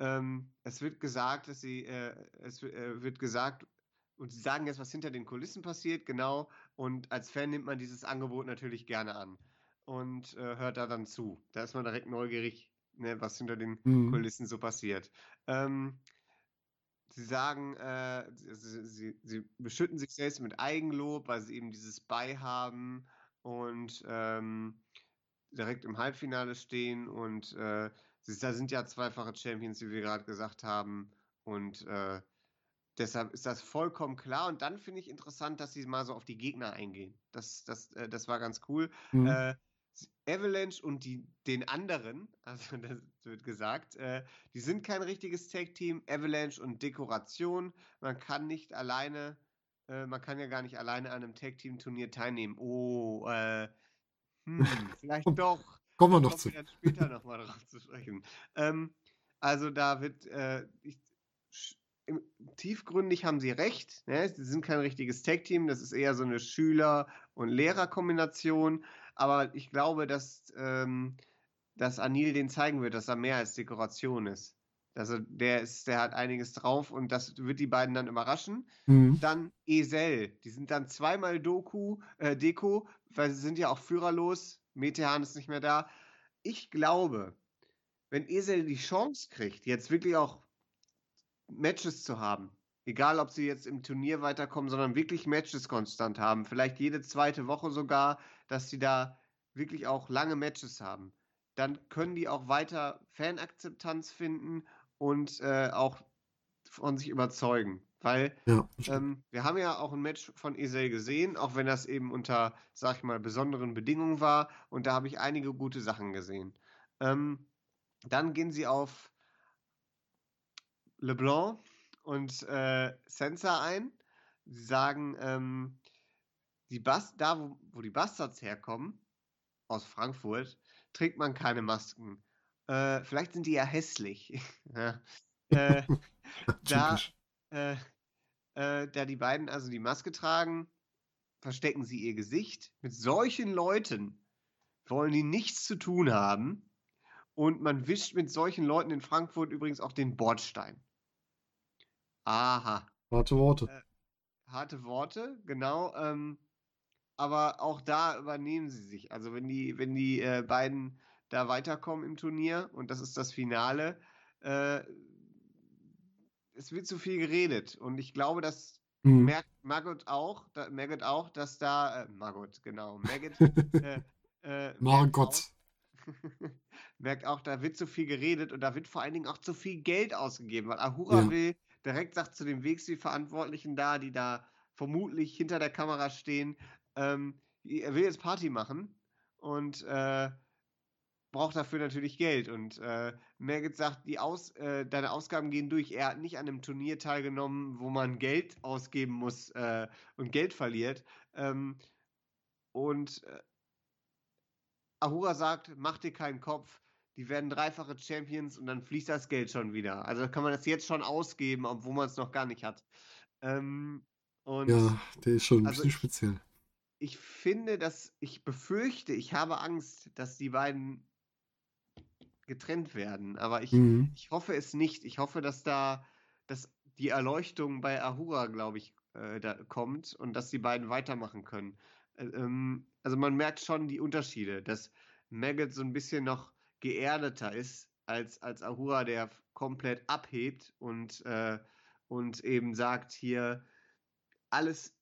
ähm, es wird gesagt, dass sie, äh, es äh, wird gesagt und sie sagen jetzt, was hinter den Kulissen passiert, genau. Und als Fan nimmt man dieses Angebot natürlich gerne an und äh, hört da dann zu. Da ist man direkt neugierig, ne, was hinter den Mhm. Kulissen so passiert. Ähm, sie sagen, äh, sie, sie, sie beschütten sich selbst mit Eigenlob, weil sie eben dieses Bei haben und ähm, direkt im Halbfinale stehen und äh, sie da sind ja zweifache Champions, wie wir gerade gesagt haben und äh, deshalb ist das vollkommen klar und dann finde ich interessant, dass sie mal so auf die Gegner eingehen. Das, das, äh, das war ganz cool. Mhm. Avalanche und die, den anderen, also das wird gesagt, äh, die sind kein richtiges Tag-Team. Avalanche und Dekoration. Man kann nicht alleine, äh, man kann ja gar nicht alleine an einem Tag-Team-Turnier teilnehmen. Oh, äh, hm, vielleicht doch. Kommen wir noch zu. wir später nochmal drauf zu sprechen. Ähm, also da wird, äh, ich, tiefgründig haben sie recht. Ne? Sie sind kein richtiges Tag-Team, das ist eher so eine Schüler- und Lehrerkombination. Aber ich glaube, dass, ähm, dass Anil den zeigen wird, dass er mehr als Dekoration ist. Also der ist, der hat einiges drauf und das wird die beiden dann überraschen. Mhm. Dann Esel, die sind dann zweimal Doku, äh, Deko, weil sie sind ja auch führerlos. Metehan ist nicht mehr da. Ich glaube, wenn Esel die Chance kriegt, jetzt wirklich auch Matches zu haben, egal ob sie jetzt im Turnier weiterkommen, sondern wirklich Matches konstant haben, vielleicht jede zweite Woche sogar, dass sie da wirklich auch lange Matches haben, dann können die auch weiter Fanakzeptanz finden und äh, auch von sich überzeugen. Weil Ja, ähm, wir haben ja auch ein Match von Esel gesehen, auch wenn das eben unter, sag ich mal, besonderen Bedingungen war. Und da habe ich einige gute Sachen gesehen. Ähm, dann gehen sie auf LeBlanc und äh, Sansa ein. Sie sagen, ähm, die Bas da, wo, wo die Bastards herkommen, aus Frankfurt, trägt man keine Masken. Äh, vielleicht sind die ja hässlich. ja. äh, da, äh, äh, da die beiden also die Maske tragen, verstecken sie ihr Gesicht. Mit solchen Leuten wollen die nichts zu tun haben. Und man wischt mit solchen Leuten in Frankfurt übrigens auch den Bordstein. Aha. Warte Worte. Harte Worte, genau. Ähm, aber auch da übernehmen sie sich. Also wenn die, wenn die äh, beiden da weiterkommen im Turnier und das ist das Finale, äh, es wird zu viel geredet. Und ich glaube, dass Hm. merkt Margot auch, da, Margot auch, dass da, äh, Margot, genau, Margot, äh, äh, merkt Margot. auch, merkt auch, da wird zu viel geredet und da wird vor allen Dingen auch zu viel Geld ausgegeben, weil Ahura Ja. will direkt sagt zu den WXW-Verantwortlichen da, die da vermutlich hinter der Kamera stehen, ähm, er will jetzt Party machen und äh, braucht dafür natürlich Geld. Und äh, Merget sagt, die Aus, äh, deine Ausgaben gehen durch. Er hat nicht an einem Turnier teilgenommen, wo man Geld ausgeben muss äh, und Geld verliert. Ähm, und äh, Ahura sagt, mach dir keinen Kopf. Die werden dreifache Champions und dann fließt das Geld schon wieder. Also kann man das jetzt schon ausgeben, obwohl man es noch gar nicht hat. Ähm, Ja, der ist schon ein Also bisschen speziell. Ich finde, dass ich befürchte, ich habe Angst, dass die beiden getrennt werden. Aber ich, Mhm. ich hoffe es nicht. Ich hoffe, dass da dass die Erleuchtung bei Ahura, glaube ich, äh, da kommt und dass die beiden weitermachen können. Äh, ähm, also man merkt schon die Unterschiede, dass Maggot so ein bisschen noch geerdeter ist als, als Ahura, der komplett abhebt und, äh, und eben sagt hier, alles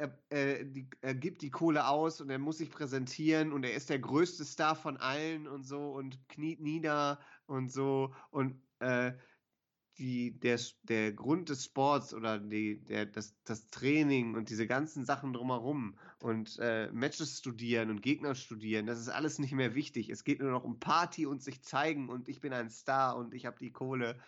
er, er, die, er gibt die Kohle aus und er muss sich präsentieren und er ist der größte Star von allen und so und kniet nieder und so und äh, die, der, der Grund des Sports oder die, der, das, das Training und diese ganzen Sachen drumherum und äh, Matches studieren und Gegner studieren, das ist alles nicht mehr wichtig. Es geht nur noch um Party und sich zeigen und ich bin ein Star und ich habe die Kohle.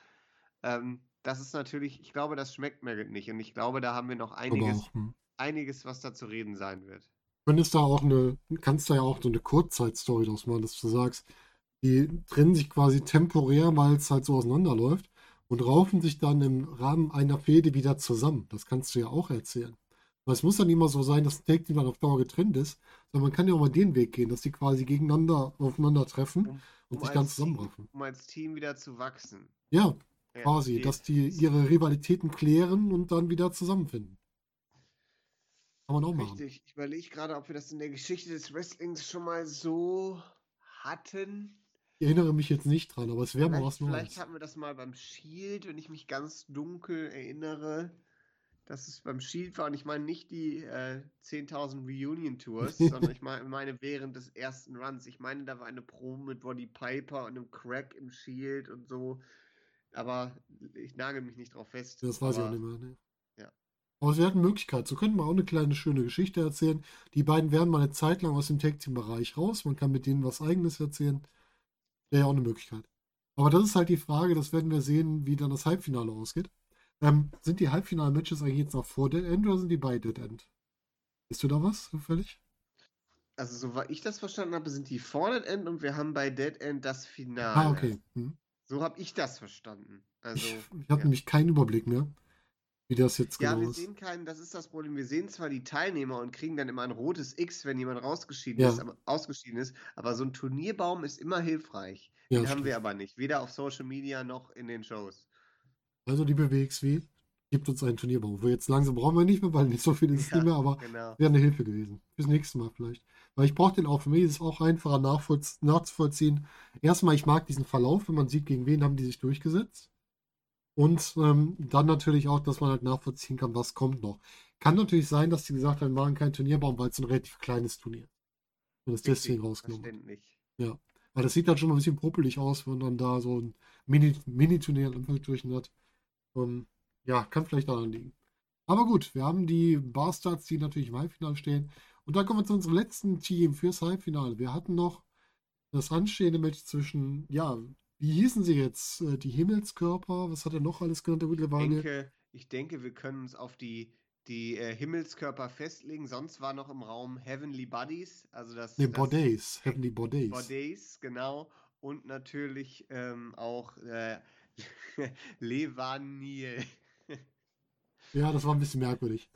Ähm, das ist natürlich, ich glaube, das schmeckt mir nicht und ich glaube, da haben wir noch einiges auch, hm. Einiges, was da zu reden sein wird. könntest da auch eine, kannst da ja auch so eine Kurzzeitstory draus machen, dass du sagst, die trennen sich quasi temporär, weil es halt so auseinanderläuft und raufen sich dann im Rahmen einer Fehde wieder zusammen. Das kannst du ja auch erzählen. Weil es muss dann nicht immer so sein, dass ein Take Team dann auf Dauer getrennt ist, sondern man kann ja auch mal den Weg gehen, dass die quasi gegeneinander aufeinandertreffen Um, und um sich dann Team, zusammenraffen. um als Team wieder zu wachsen. Ja, Ja, quasi, dass die ihre Rivalitäten klären und dann wieder zusammenfinden. Kann man auch machen. Richtig. Ich überlege gerade, ob wir das in der Geschichte des Wrestlings schon mal so hatten. Ich erinnere mich jetzt nicht dran, aber es wäre mal Vielleicht, was vielleicht Neues. hatten wir das mal beim Shield, wenn ich mich ganz dunkel erinnere, dass es beim Shield war. Und ich meine nicht die äh, 10.000 Reunion-Tours, sondern ich meine, während des ersten Runs. Ich meine, da war eine Promo mit Roddy Piper und einem Crack im Shield und so. Aber ich nagel mich nicht drauf fest. Das weiß ich auch nicht mehr. Ne? Aber es wäre eine Möglichkeit. So könnten wir auch eine kleine schöne Geschichte erzählen. Die beiden werden mal eine Zeit lang aus dem Tag-Team-Bereich raus. Man kann mit denen was Eigenes erzählen. Wäre ja auch eine Möglichkeit. Aber das ist halt die Frage, das werden wir sehen, wie dann das Halbfinale ausgeht. Ähm, sind die Halbfinale-Matches eigentlich jetzt noch vor Dead End oder sind die bei Dead End? Bist du da was zufällig? Also, soweit ich das verstanden habe, sind die vor Dead End und wir haben bei Dead End das Finale. Ah, okay. Hm. So habe ich das verstanden. Also, Ich, ich habe ja. nämlich keinen Überblick mehr, wie das jetzt Ja, genau wir ist. sehen keinen, das ist das Problem. Wir sehen zwar die Teilnehmer und kriegen dann immer ein rotes X, wenn jemand rausgeschieden Ja. ist, aber, ausgeschieden ist, aber so ein Turnierbaum ist immer hilfreich. Ja, Den haben stimmt. wir aber nicht, weder auf Social Media noch in den Shows. Also, liebe WXW, gibt uns einen Turnierbaum. Wo jetzt langsam brauchen wir nicht mehr, weil nicht so viel ist Ja, mehr, aber Genau. wäre eine Hilfe gewesen. Fürs nächste Mal vielleicht. Weil ich brauche den auch. Für mich ist es auch einfacher nachvollz nachzuvollziehen. Erstmal, ich mag diesen Verlauf, wenn man sieht, gegen wen haben die sich durchgesetzt. Und ähm, dann natürlich auch, dass man halt nachvollziehen kann, was kommt noch. Kann natürlich sein, dass die gesagt haben, wir machen keinen Turnierbaum, weil es ein relativ kleines Turnier ist. Und es deswegen rausgenommen verständlich. Weil das sieht dann schon mal ein bisschen popelig aus, wenn man dann da so ein Mini- Mini-Turnier in Anführungsstrichen hat. Ähm, ja, kann vielleicht daran liegen. Aber gut, wir haben die Barstards, die natürlich im Halbfinale stehen. Und dann kommen wir zu unserem letzten Team fürs Halbfinale. Wir hatten noch das anstehende Match zwischen, ja, wie hießen sie jetzt? Äh, die Himmelskörper? Was hat er noch alles genannt, der Ich denke, ich denke, wir können uns auf die, die äh, Himmelskörper festlegen. Sonst war noch im Raum Heavenly Buddies, also das, Ne, das Bordays. Heavenly Bordays. Bordays, genau. Und natürlich ähm, auch äh, Levaniel. Ja, das war ein bisschen merkwürdig.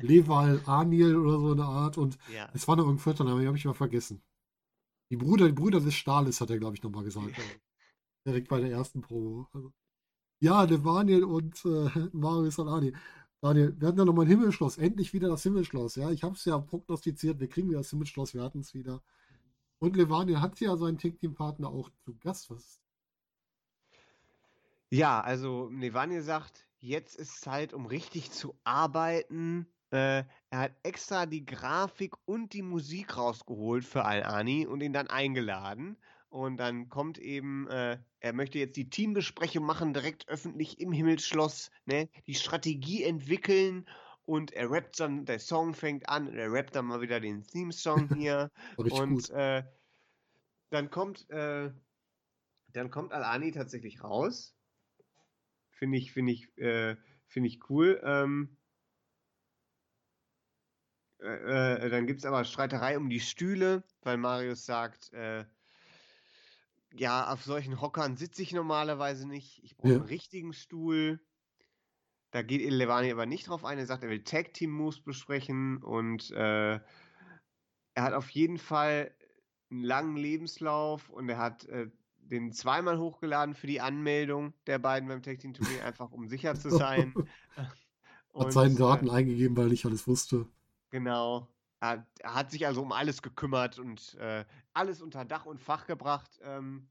Leval, Aniel oder so eine Art. Und Ja. es war noch irgendein vierter Name, den habe ich mal vergessen. Die Brüder, die Brüder des Stahles hat er, glaube ich, nochmal gesagt. Direkt bei der ersten Promo. Also, ja, Levaniel und äh, Marius Alani. Daniel, wir hatten ja nochmal ein Himmelschloss. Endlich wieder das Himmelschloss. Ja, ich habe es ja prognostiziert. Wir kriegen wieder das Himmelschloss. Wir hatten es wieder. Und Levaniel hat ja seinen Tag-Team-Partner auch zu Gast. Was Ja, also Levaniel sagt, jetzt ist Zeit, um richtig zu arbeiten. Äh, er hat extra die Grafik und die Musik rausgeholt für Al-Ani und ihn dann eingeladen. Und dann kommt eben, äh, er möchte jetzt die Teambesprechung machen, direkt öffentlich im Himmelsschloss, ne? Die Strategie entwickeln und er rappt dann, der Song fängt an und er rappt dann mal wieder den Theme-Song hier. Und äh, dann kommt, äh, dann kommt Al-Ani tatsächlich raus. Finde ich, finde ich, äh, finde ich cool. Ähm, äh, äh, dann gibt es aber Streiterei um die Stühle, weil Marius sagt, äh, ja, auf solchen Hockern sitze ich normalerweise nicht. Ich brauche Ja. einen richtigen Stuhl. Da geht Levani aber nicht drauf ein. Er sagt, er will Tag Team Moves besprechen und äh, er hat auf jeden Fall einen langen Lebenslauf und er hat äh, den zweimal hochgeladen für die Anmeldung der beiden beim Tag Team Turnier, einfach um sicher zu sein. Hat Und, seinen äh, Daten eingegeben, weil nicht alles wusste. Genau. Er, hat sich also um alles gekümmert und äh, alles unter Dach und Fach gebracht. Ähm,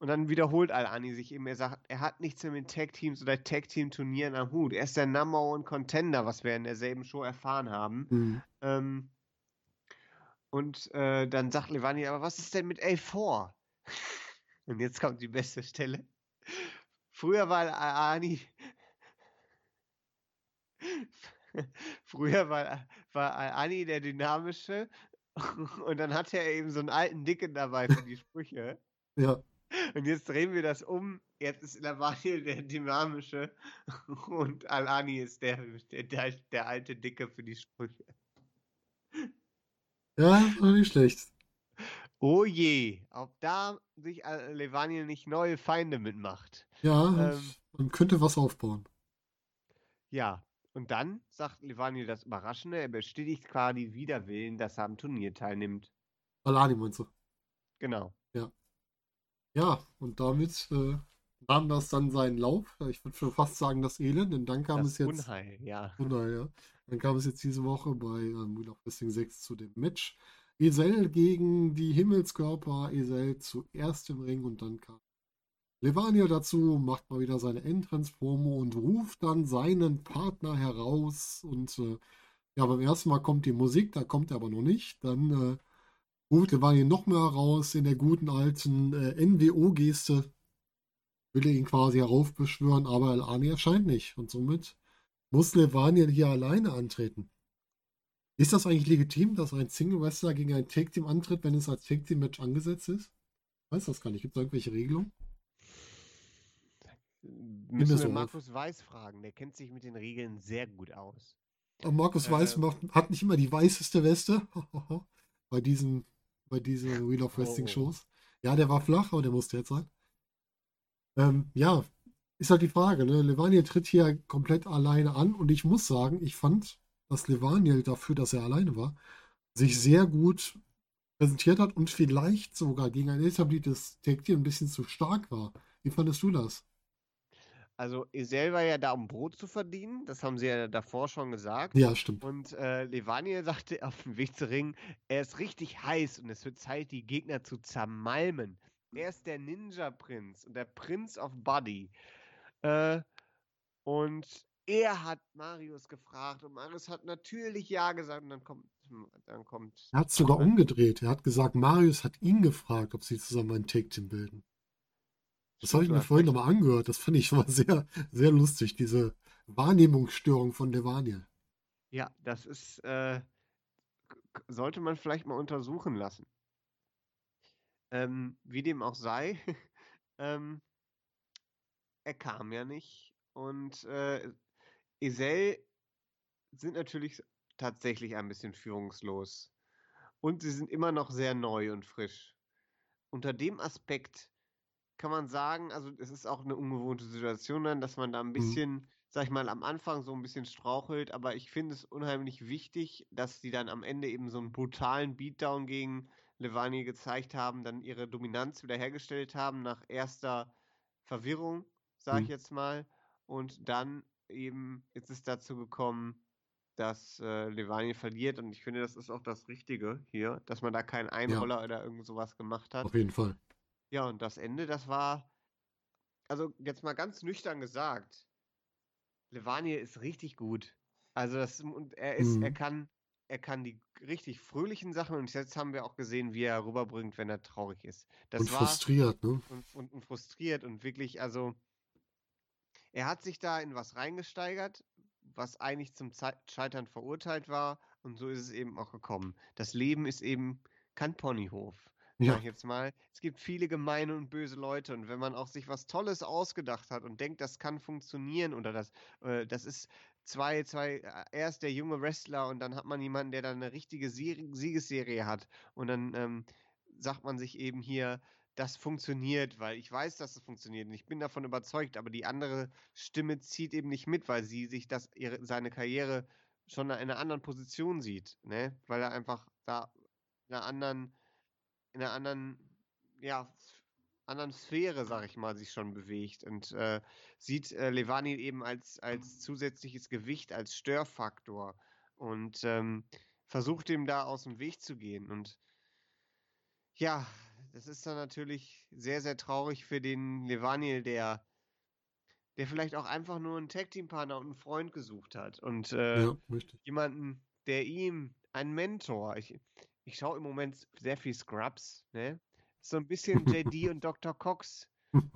und dann wiederholt Al-Ani sich eben. Er sagt, er hat nichts mehr mit Tag-Teams oder Tag-Team-Turnieren am Hut. Er ist der Number One Contender, was wir in derselben Show erfahren haben. Hm. Ähm, und äh, dann sagt Levani, aber was ist denn mit A4? Und jetzt kommt die beste Stelle. Früher war Ani. Früher war, war Ani der Dynamische und dann hatte er eben so einen alten Dicken dabei für die Sprüche. Ja, Und jetzt drehen wir das um. Jetzt ist Lavaniel der Dynamische und Alani ist der, der, der, alte Dicke für die Sprüche. ja, war nicht schlecht. Oh je, ob da sich Levaniel nicht neue Feinde mitmacht. Ja, Ähm. man könnte was aufbauen. Ja, und dann sagt Levaniel das Überraschende, er bestätigt quasi wider Willen, dass er am Turnier teilnimmt. Alani meinst du? Genau. Ja, und damit äh, nahm das dann seinen Lauf. Ich würde schon fast sagen, das Elend, denn dann kam das es jetzt. Unheil, ja. Unheil, ja. Dann kam es jetzt diese Woche bei ähm, Wheel of Wrestling 6 zu dem Match. Esel gegen die Himmelskörper. Esel zuerst im Ring und dann kam Levania dazu, macht mal wieder seine Entrance-Promo und ruft dann seinen Partner heraus. Und äh, ja, beim ersten Mal kommt die Musik, da kommt er aber noch nicht. Dann äh, ruft Levania noch mehr heraus in der guten alten äh, NWO-Geste. Will er ihn quasi heraufbeschwören, aber Alani erscheint nicht. Und somit muss Levaniel hier alleine antreten. Ist das eigentlich legitim, dass ein Single-Wrestler gegen ein Tag-Team antritt, wenn es als Tag-Team-Match angesetzt ist? Ich weiß das gar nicht. Gibt es irgendwelche Regelungen? Müssen wir. Markus Weiß fragen, der kennt sich mit den Regeln sehr gut aus. Aber Markus Weiß Ähm. macht, hat nicht immer die weißeste Weste bei diesen, bei diesen Wheel of Wrestling Oh. Shows. Ja, der war flach, aber der musste jetzt sein. Ähm, ja, ist halt die Frage. Ne? Levaniel tritt hier komplett alleine an und ich muss sagen, ich fand, dass Levaniel dafür, dass er alleine war, sich sehr gut präsentiert hat und vielleicht sogar gegen ein etabliertes Tag Team ein bisschen zu stark war. Wie fandest du das? Also, Esel war ja da, um Brot zu verdienen, das haben sie ja davor schon gesagt. Ja, stimmt. Und äh, Levaniel sagte auf dem Weg zum Ring, er ist richtig heiß und es wird Zeit, die Gegner zu zermalmen. Er ist der Ninja-Prinz und der Prince of Body. Äh, und er hat Marius gefragt und Marius hat natürlich Ja gesagt und dann kommt, dann kommt Er hat es sogar umgedreht. Er hat gesagt, Marius hat ihn gefragt, ob sie zusammen ein Tag Team bilden. Das habe ich mir vorhin nochmal angehört. Das fand ich schon mal sehr, sehr lustig, diese Wahrnehmungsstörung von Levaniel. Ja, das ist, äh, sollte man vielleicht mal untersuchen lassen. Ähm, wie dem auch sei, ähm, er kam ja nicht. Und äh, Esel sind natürlich tatsächlich ein bisschen führungslos. Und sie sind immer noch sehr neu und frisch. Unter dem Aspekt kann man sagen, also es ist auch eine ungewohnte Situation dann, dass man da ein mhm. bisschen, mhm. sag ich mal, am Anfang so ein bisschen strauchelt, aber ich finde es unheimlich wichtig, dass sie dann am Ende eben so einen brutalen Beatdown gegen Levani gezeigt haben, dann ihre Dominanz wiederhergestellt haben nach erster Verwirrung, sage ich mhm. jetzt mal, und dann eben ist es dazu gekommen, dass äh, Levani verliert und ich finde, das ist auch das Richtige hier, dass man da keinen Einroller ja. oder irgend sowas gemacht hat. Auf jeden Fall. Ja, und das Ende, das war, also jetzt mal ganz nüchtern gesagt, Levani ist richtig gut. Also das, und er ist, mhm. er kann, er kann die richtig fröhlichen Sachen und jetzt haben wir auch gesehen, wie er rüberbringt, wenn er traurig ist. Das und war, frustriert, ne? Und, und, und frustriert und wirklich, also er hat sich da in was reingesteigert, was eigentlich zum Scheitern verurteilt war und so ist es eben auch gekommen. Das Leben ist eben kein Ponyhof ja. sag ich jetzt mal. Es gibt viele gemeine und böse Leute und wenn man auch sich was Tolles ausgedacht hat und denkt, das kann funktionieren oder das, äh, das ist zwei, zwei, äh, erst der junge Wrestler und dann hat man jemanden, der dann eine richtige Siegesserie hat und dann ähm, sagt man sich eben hier, das funktioniert, weil ich weiß, dass es funktioniert und ich bin davon überzeugt, aber die andere Stimme zieht eben nicht mit, weil sie sich das, ihre, seine Karriere schon in einer anderen Position sieht, ne? Weil er einfach da in einer anderen in einer anderen, ja, anderen Sphäre, sag ich mal, sich schon bewegt. Und äh, sieht äh, Levani eben als, als zusätzliches Gewicht, als Störfaktor. Und ähm, versucht ihm da aus dem Weg zu gehen. Und ja, das ist dann natürlich sehr, sehr traurig für den Levaniel, der, der vielleicht auch einfach nur einen Tag-Team-Partner und einen Freund gesucht hat. Und äh, ja, jemanden, der ihm, ein Mentor, ich, ich schaue im Moment sehr viel Scrubs, ne? So ein bisschen JD und Dr. Cox,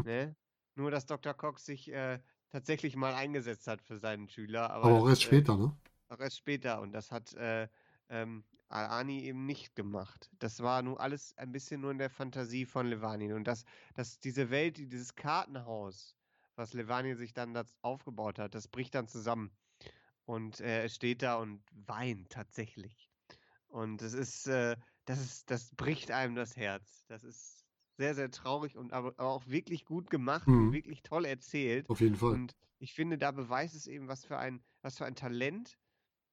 ne? Nur, dass Dr. Cox sich äh, tatsächlich mal eingesetzt hat für seinen Schüler. Aber, aber auch erst äh, später, ne? Auch erst später. Und das hat äh, ähm, Al-Ani eben nicht gemacht. Das war nur alles ein bisschen nur in der Fantasie von Levanin. Und dass, dass diese Welt, dieses Kartenhaus, was Levanin sich dann aufgebaut hat, das bricht dann zusammen. Und äh, er steht da und weint tatsächlich. Und es ist, äh, das ist, das bricht einem das Herz. Das ist sehr, sehr traurig und aber, aber auch wirklich gut gemacht mhm. und wirklich toll erzählt. Auf jeden Fall. Und ich finde, da beweist es eben, was für ein, was für ein Talent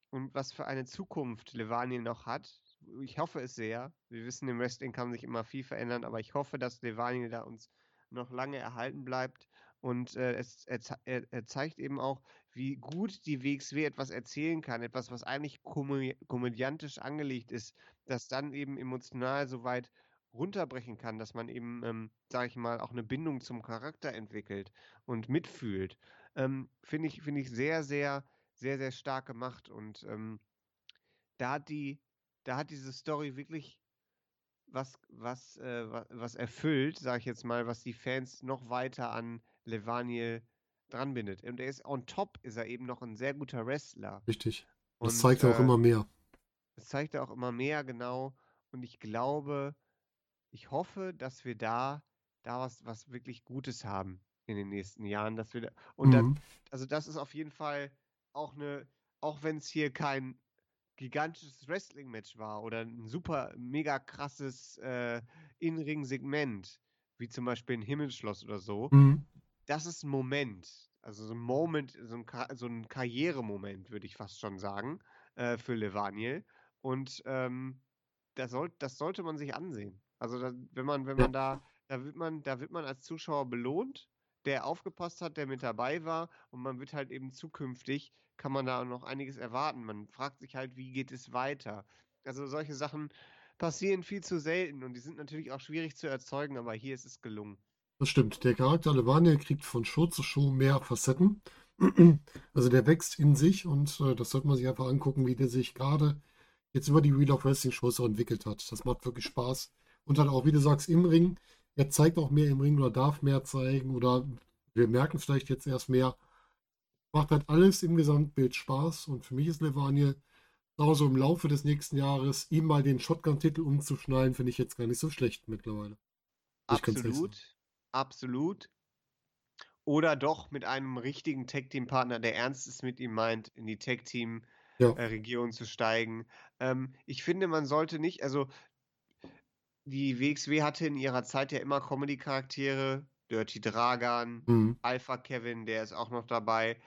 und was für eine Zukunft Levani noch hat. Ich hoffe es sehr. Wir wissen, im Wrestling kann sich immer viel verändern, aber ich hoffe, dass Levani da uns noch lange erhalten bleibt. Und äh, es, er, er, zeigt eben auch, wie gut die WXW etwas erzählen kann, etwas, was eigentlich komö komödiantisch angelegt ist, das dann eben emotional so weit runterbrechen kann, dass man eben, ähm, sage ich mal, auch eine Bindung zum Charakter entwickelt und mitfühlt, ähm, finde ich, finde ich sehr, sehr, sehr, sehr stark gemacht. Und ähm, da hat die, da hat diese Story wirklich was, was, äh, was erfüllt, sage ich jetzt mal, was die Fans noch weiter an Levaniel dran bindet. Und er ist on top, ist er eben noch ein sehr guter Wrestler. Richtig. Das und, zeigt er auch äh, immer mehr. Das zeigt er auch immer mehr, genau. Und ich glaube, ich hoffe, dass wir da, da was, was wirklich Gutes haben in den nächsten Jahren, dass wir da, und mhm. dann, also das ist auf jeden Fall auch eine, auch wenn es hier kein gigantisches Wrestling-Match war oder ein super, mega krasses äh, In-Ring-Segment, wie zum Beispiel ein Himmelschloss oder so, mhm das ist ein Moment, also so ein Moment, so ein, so ein Karrieremoment, würde ich fast schon sagen, äh, für Levaniel. Und ähm, das, soll, das sollte man sich ansehen. Also da, wenn man, wenn man da, da wird man, da wird man als Zuschauer belohnt, der aufgepasst hat, der mit dabei war, und man wird halt eben zukünftig, kann man da noch einiges erwarten. Man fragt sich halt, wie geht es weiter? Also solche Sachen passieren viel zu selten und die sind natürlich auch schwierig zu erzeugen, aber hier ist es gelungen. Das stimmt. Der Charakter Levania kriegt von Show zu Show mehr Facetten. Also der wächst in sich und äh, das sollte man sich einfach angucken, wie der sich gerade jetzt über die Wheel of Wrestling Shows so entwickelt hat. Das macht wirklich Spaß. Und dann auch, wie du sagst, im Ring. er zeigt auch mehr im Ring oder darf mehr zeigen oder wir merken vielleicht jetzt erst mehr. Macht halt alles im Gesamtbild Spaß und für mich ist Levaniel so im Laufe des nächsten Jahres ihm mal den Shotgun-Titel umzuschneiden, finde ich jetzt gar nicht so schlecht mittlerweile. Absolut, absolut. Oder doch mit einem richtigen Tag-Team-Partner, der Ernstes mit ihm meint, in die Tag-Team-Region ja. äh, zu steigen. Ähm, ich finde, man sollte nicht, also die WXW hatte in ihrer Zeit ja immer Comedy-Charaktere, Dirty Dragan, mhm. Alpha Kevin, der ist auch noch dabei.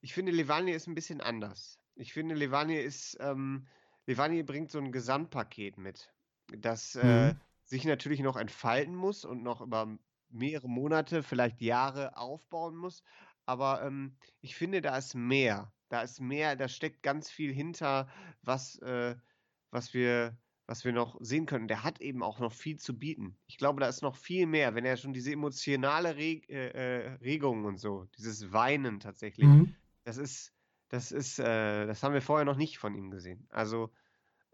Ich finde, Levanier ist ein bisschen anders. Ich finde, Levanier ist, ähm, Levanier bringt so ein Gesamtpaket mit, das äh, mhm. sich natürlich noch entfalten muss und noch über mehrere Monate, vielleicht Jahre aufbauen muss. Aber ähm, ich finde, da ist mehr. Da ist mehr, da steckt ganz viel hinter, was, äh, was wir was wir noch sehen können. Der hat eben auch noch viel zu bieten. Ich glaube, da ist noch viel mehr, wenn er schon diese emotionale Reg äh, äh, Regung und so, dieses Weinen tatsächlich, mhm. das ist, das ist, äh, das haben wir vorher noch nicht von ihm gesehen. Also,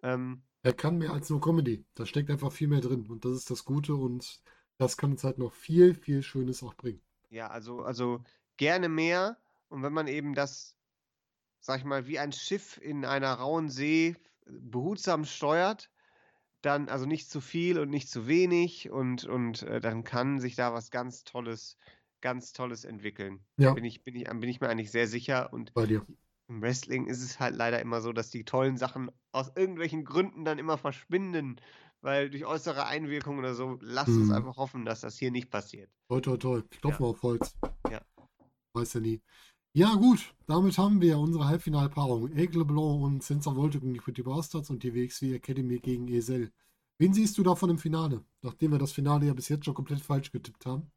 ähm, er kann mehr als nur Comedy. Da steckt einfach viel mehr drin und das ist das Gute und das kann uns halt noch viel, viel Schönes auch bringen. Ja, also, also gerne mehr und wenn man eben das, sag ich mal, wie ein Schiff in einer rauen See behutsam steuert, dann also nicht zu viel und nicht zu wenig und, und äh, dann kann sich da was ganz Tolles, ganz Tolles entwickeln. Ja. Bin ich, bin ich, bin ich mir eigentlich sehr sicher. Und Bei dir. im Wrestling ist es halt leider immer so, dass die tollen Sachen aus irgendwelchen Gründen dann immer verschwinden. Weil durch äußere Einwirkungen oder so, lasst hm. uns mhm. einfach hoffen, dass das hier nicht passiert. Toll, toll, toll. Klopfen ja. auf Holz. Ja. Weiß ja nie. Ja, gut, damit haben wir unsere Halbfinalpaarung. Aigle Blanc und Sensor Volte gegen die Pretty Bastards und die WXW Academy gegen Esel. Wen siehst du davon im Finale? Nachdem wir das Finale ja bis jetzt schon komplett falsch getippt haben.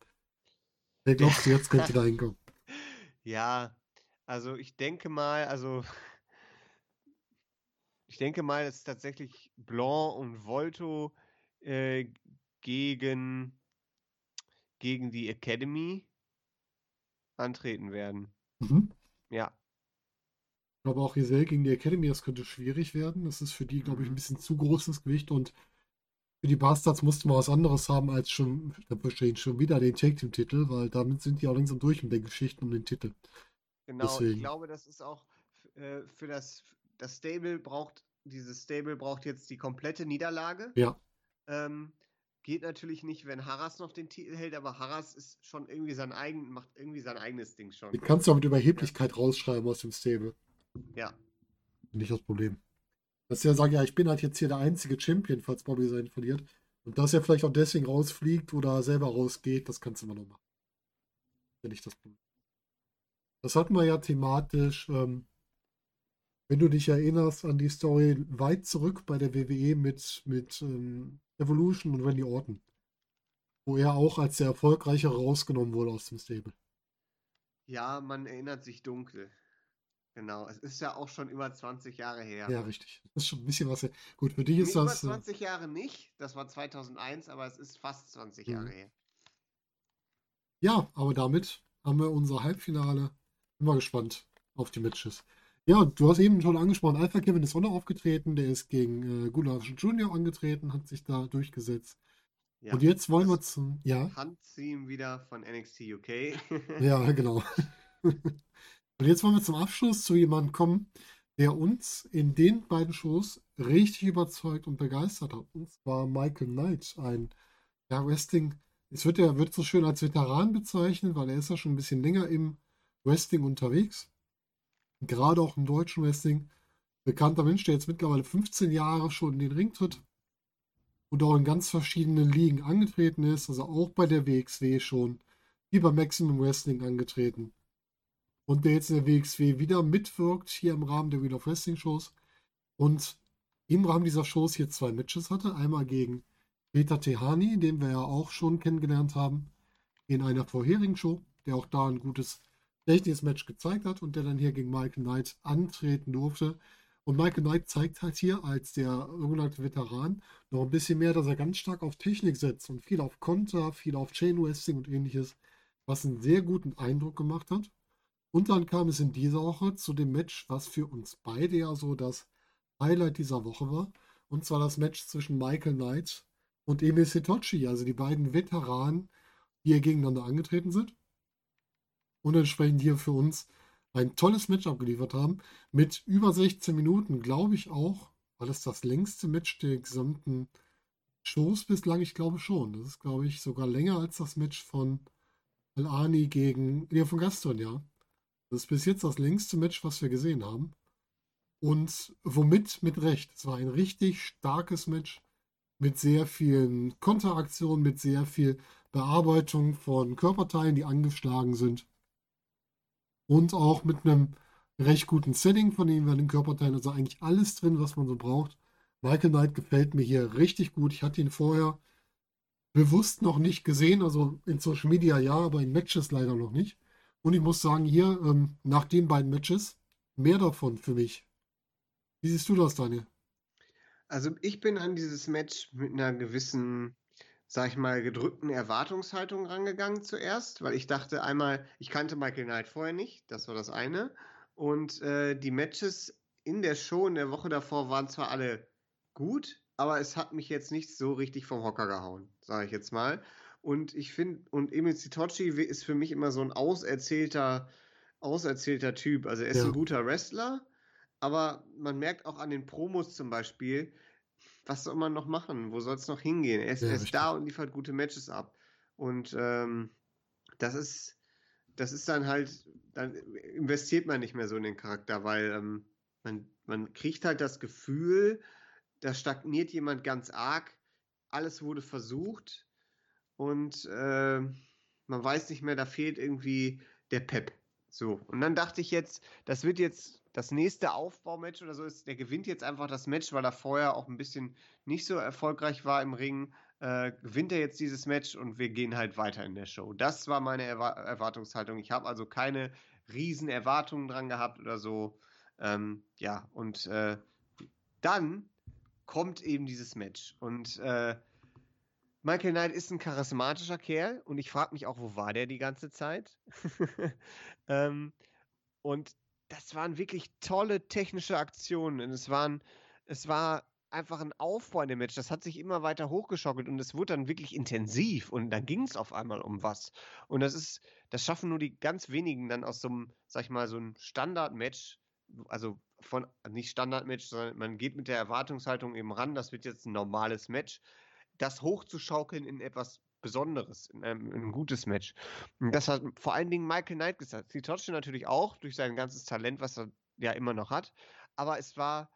Wer glaubst du, jetzt könnte da hinkommen? Ja, also ich denke mal, also ich denke mal, dass tatsächlich Blanc und Volto äh, gegen, gegen die Academy antreten werden. Mhm. Ja. Ich glaube auch Giselle gegen die Academy, das könnte schwierig werden. Das ist für die, glaube ich, ein mhm. bisschen zu großes Gewicht und für die Bastards mussten wir was anderes haben als schon, schon wieder den Take Team Titel, weil damit sind die auch langsam durch mit den Geschichten um den Titel. Genau, Deswegen. ich glaube, das ist auch äh, für das, das Stable braucht, dieses Stable braucht jetzt die komplette Niederlage. Ja. Ähm, Geht natürlich nicht, wenn Harras noch den Titel hält, aber Harras ist schon irgendwie sein eigen, macht irgendwie sein eigenes Ding schon. Den kannst du auch mit Überheblichkeit rausschreiben aus dem Stable. Ja. Nicht das Problem. Dass er sagt, ja, ich bin halt jetzt hier der einzige Champion, falls Bobby seinen verliert. Und dass er vielleicht auch deswegen rausfliegt oder selber rausgeht, das kannst du immer noch machen. Ja, nicht das Problem. Das hatten wir ja thematisch, ähm, wenn du dich erinnerst an die Story weit zurück bei der WWE mit, mit ähm, Evolution und Randy Orton. Wo er auch als der Erfolgreichere rausgenommen wurde aus dem Stable. Ja, man erinnert sich dunkel. Genau, es ist ja auch schon über 20 Jahre her. Ja, richtig. Das ist schon ein bisschen was her. Gut, für dich ist nee, das. Über 20 äh, Jahre nicht, das war 2001, aber es ist fast 20 Jahre mhm. her. Ja, aber damit haben wir unser Halbfinale. Bin mal gespannt auf die Matches. Ja, du hast eben schon angesprochen, Alpha Kevin ist auch noch aufgetreten, der ist gegen äh, Gunnar Junior angetreten, hat sich da durchgesetzt. Ja, und jetzt wollen wir zum. Ja. Handteam wieder von NXT UK. ja, genau. und jetzt wollen wir zum Abschluss zu jemandem kommen, der uns in den beiden Shows richtig überzeugt und begeistert hat. Und zwar Michael Knight, ein ja, Wrestling. Es wird ja wird so schön als Veteran bezeichnet, weil er ist ja schon ein bisschen länger im Wrestling unterwegs gerade auch im deutschen Wrestling, bekannter Mensch, der jetzt mittlerweile 15 Jahre schon in den Ring tritt und auch in ganz verschiedenen Ligen angetreten ist, also auch bei der WXW schon, wie bei Maximum Wrestling angetreten. Und der jetzt in der WXW wieder mitwirkt, hier im Rahmen der Wheel of Wrestling Shows. Und im Rahmen dieser Shows hier zwei Matches hatte. Einmal gegen Peter Tehani, den wir ja auch schon kennengelernt haben, in einer vorherigen Show, der auch da ein gutes technisches Match gezeigt hat und der dann hier gegen Michael Knight antreten durfte. Und Michael Knight zeigt halt hier als der sogenannte Veteran noch ein bisschen mehr, dass er ganz stark auf Technik setzt und viel auf Konter, viel auf Chain Wrestling und ähnliches, was einen sehr guten Eindruck gemacht hat. Und dann kam es in dieser Woche zu dem Match, was für uns beide ja so das Highlight dieser Woche war. Und zwar das Match zwischen Michael Knight und Emil Setochi, also die beiden Veteranen, die hier gegeneinander angetreten sind. Und entsprechend hier für uns ein tolles Match abgeliefert haben. Mit über 16 Minuten, glaube ich auch, war das das längste Match der gesamten Shows bislang. Ich glaube schon. Das ist, glaube ich, sogar länger als das Match von Al-Ani gegen, ja, von Gaston, ja. Das ist bis jetzt das längste Match, was wir gesehen haben. Und womit mit Recht. Es war ein richtig starkes Match mit sehr vielen Konteraktionen, mit sehr viel Bearbeitung von Körperteilen, die angeschlagen sind. Und auch mit einem recht guten Setting von den jeweiligen Körperteilen. Also eigentlich alles drin, was man so braucht. Michael Knight gefällt mir hier richtig gut. Ich hatte ihn vorher bewusst noch nicht gesehen, also in Social Media ja, aber in Matches leider noch nicht. Und ich muss sagen, hier ähm, nach den beiden Matches mehr davon für mich. Wie siehst du das, Daniel? Also ich bin an dieses Match mit einer gewissen, sag ich mal, gedrückten Erwartungshaltung rangegangen zuerst, weil ich dachte einmal, ich kannte Michael Knight vorher nicht, das war das eine. Und äh, die Matches in der Show in der Woche davor waren zwar alle gut, aber es hat mich jetzt nicht so richtig vom Hocker gehauen, sage ich jetzt mal. Und ich finde, und Emil Sitochi ist für mich immer so ein auserzählter, auserzählter Typ. Also er ist ja. ein guter Wrestler, aber man merkt auch an den Promos zum Beispiel, was soll man noch machen? Wo soll es noch hingehen? Er ist, ja, er ist da und liefert gute Matches ab. Und ähm, das ist, das ist dann halt, dann investiert man nicht mehr so in den Charakter, weil ähm, man, man kriegt halt das Gefühl, da stagniert jemand ganz arg, alles wurde versucht und äh, man weiß nicht mehr, da fehlt irgendwie der Pep. So, und dann dachte ich jetzt, das wird jetzt das nächste Aufbaumatch oder so ist, der gewinnt jetzt einfach das Match, weil er vorher auch ein bisschen nicht so erfolgreich war im Ring. Äh, gewinnt er jetzt dieses Match und wir gehen halt weiter in der Show. Das war meine Erwar Erwartungshaltung. Ich habe also keine riesen Erwartungen dran gehabt oder so. Ähm, ja, und äh, dann kommt eben dieses Match. Und äh, Michael Knight ist ein charismatischer Kerl und ich frage mich auch, wo war der die ganze Zeit? ähm, und das waren wirklich tolle technische Aktionen. Und es waren, es war einfach ein Aufbau in dem Match. Das hat sich immer weiter hochgeschockelt und es wurde dann wirklich intensiv und dann ging es auf einmal um was. Und das ist, das schaffen nur die ganz wenigen dann aus so einem, sag ich mal, so einem Standard-Match, also von nicht Standard-Match, sondern man geht mit der Erwartungshaltung eben ran, das wird jetzt ein normales Match, das hochzuschaukeln in etwas Besonderes, in einem, in einem gutes Match. Und das hat vor allen Dingen Michael Knight gesagt. Sitochi natürlich auch, durch sein ganzes Talent, was er ja immer noch hat. Aber es war,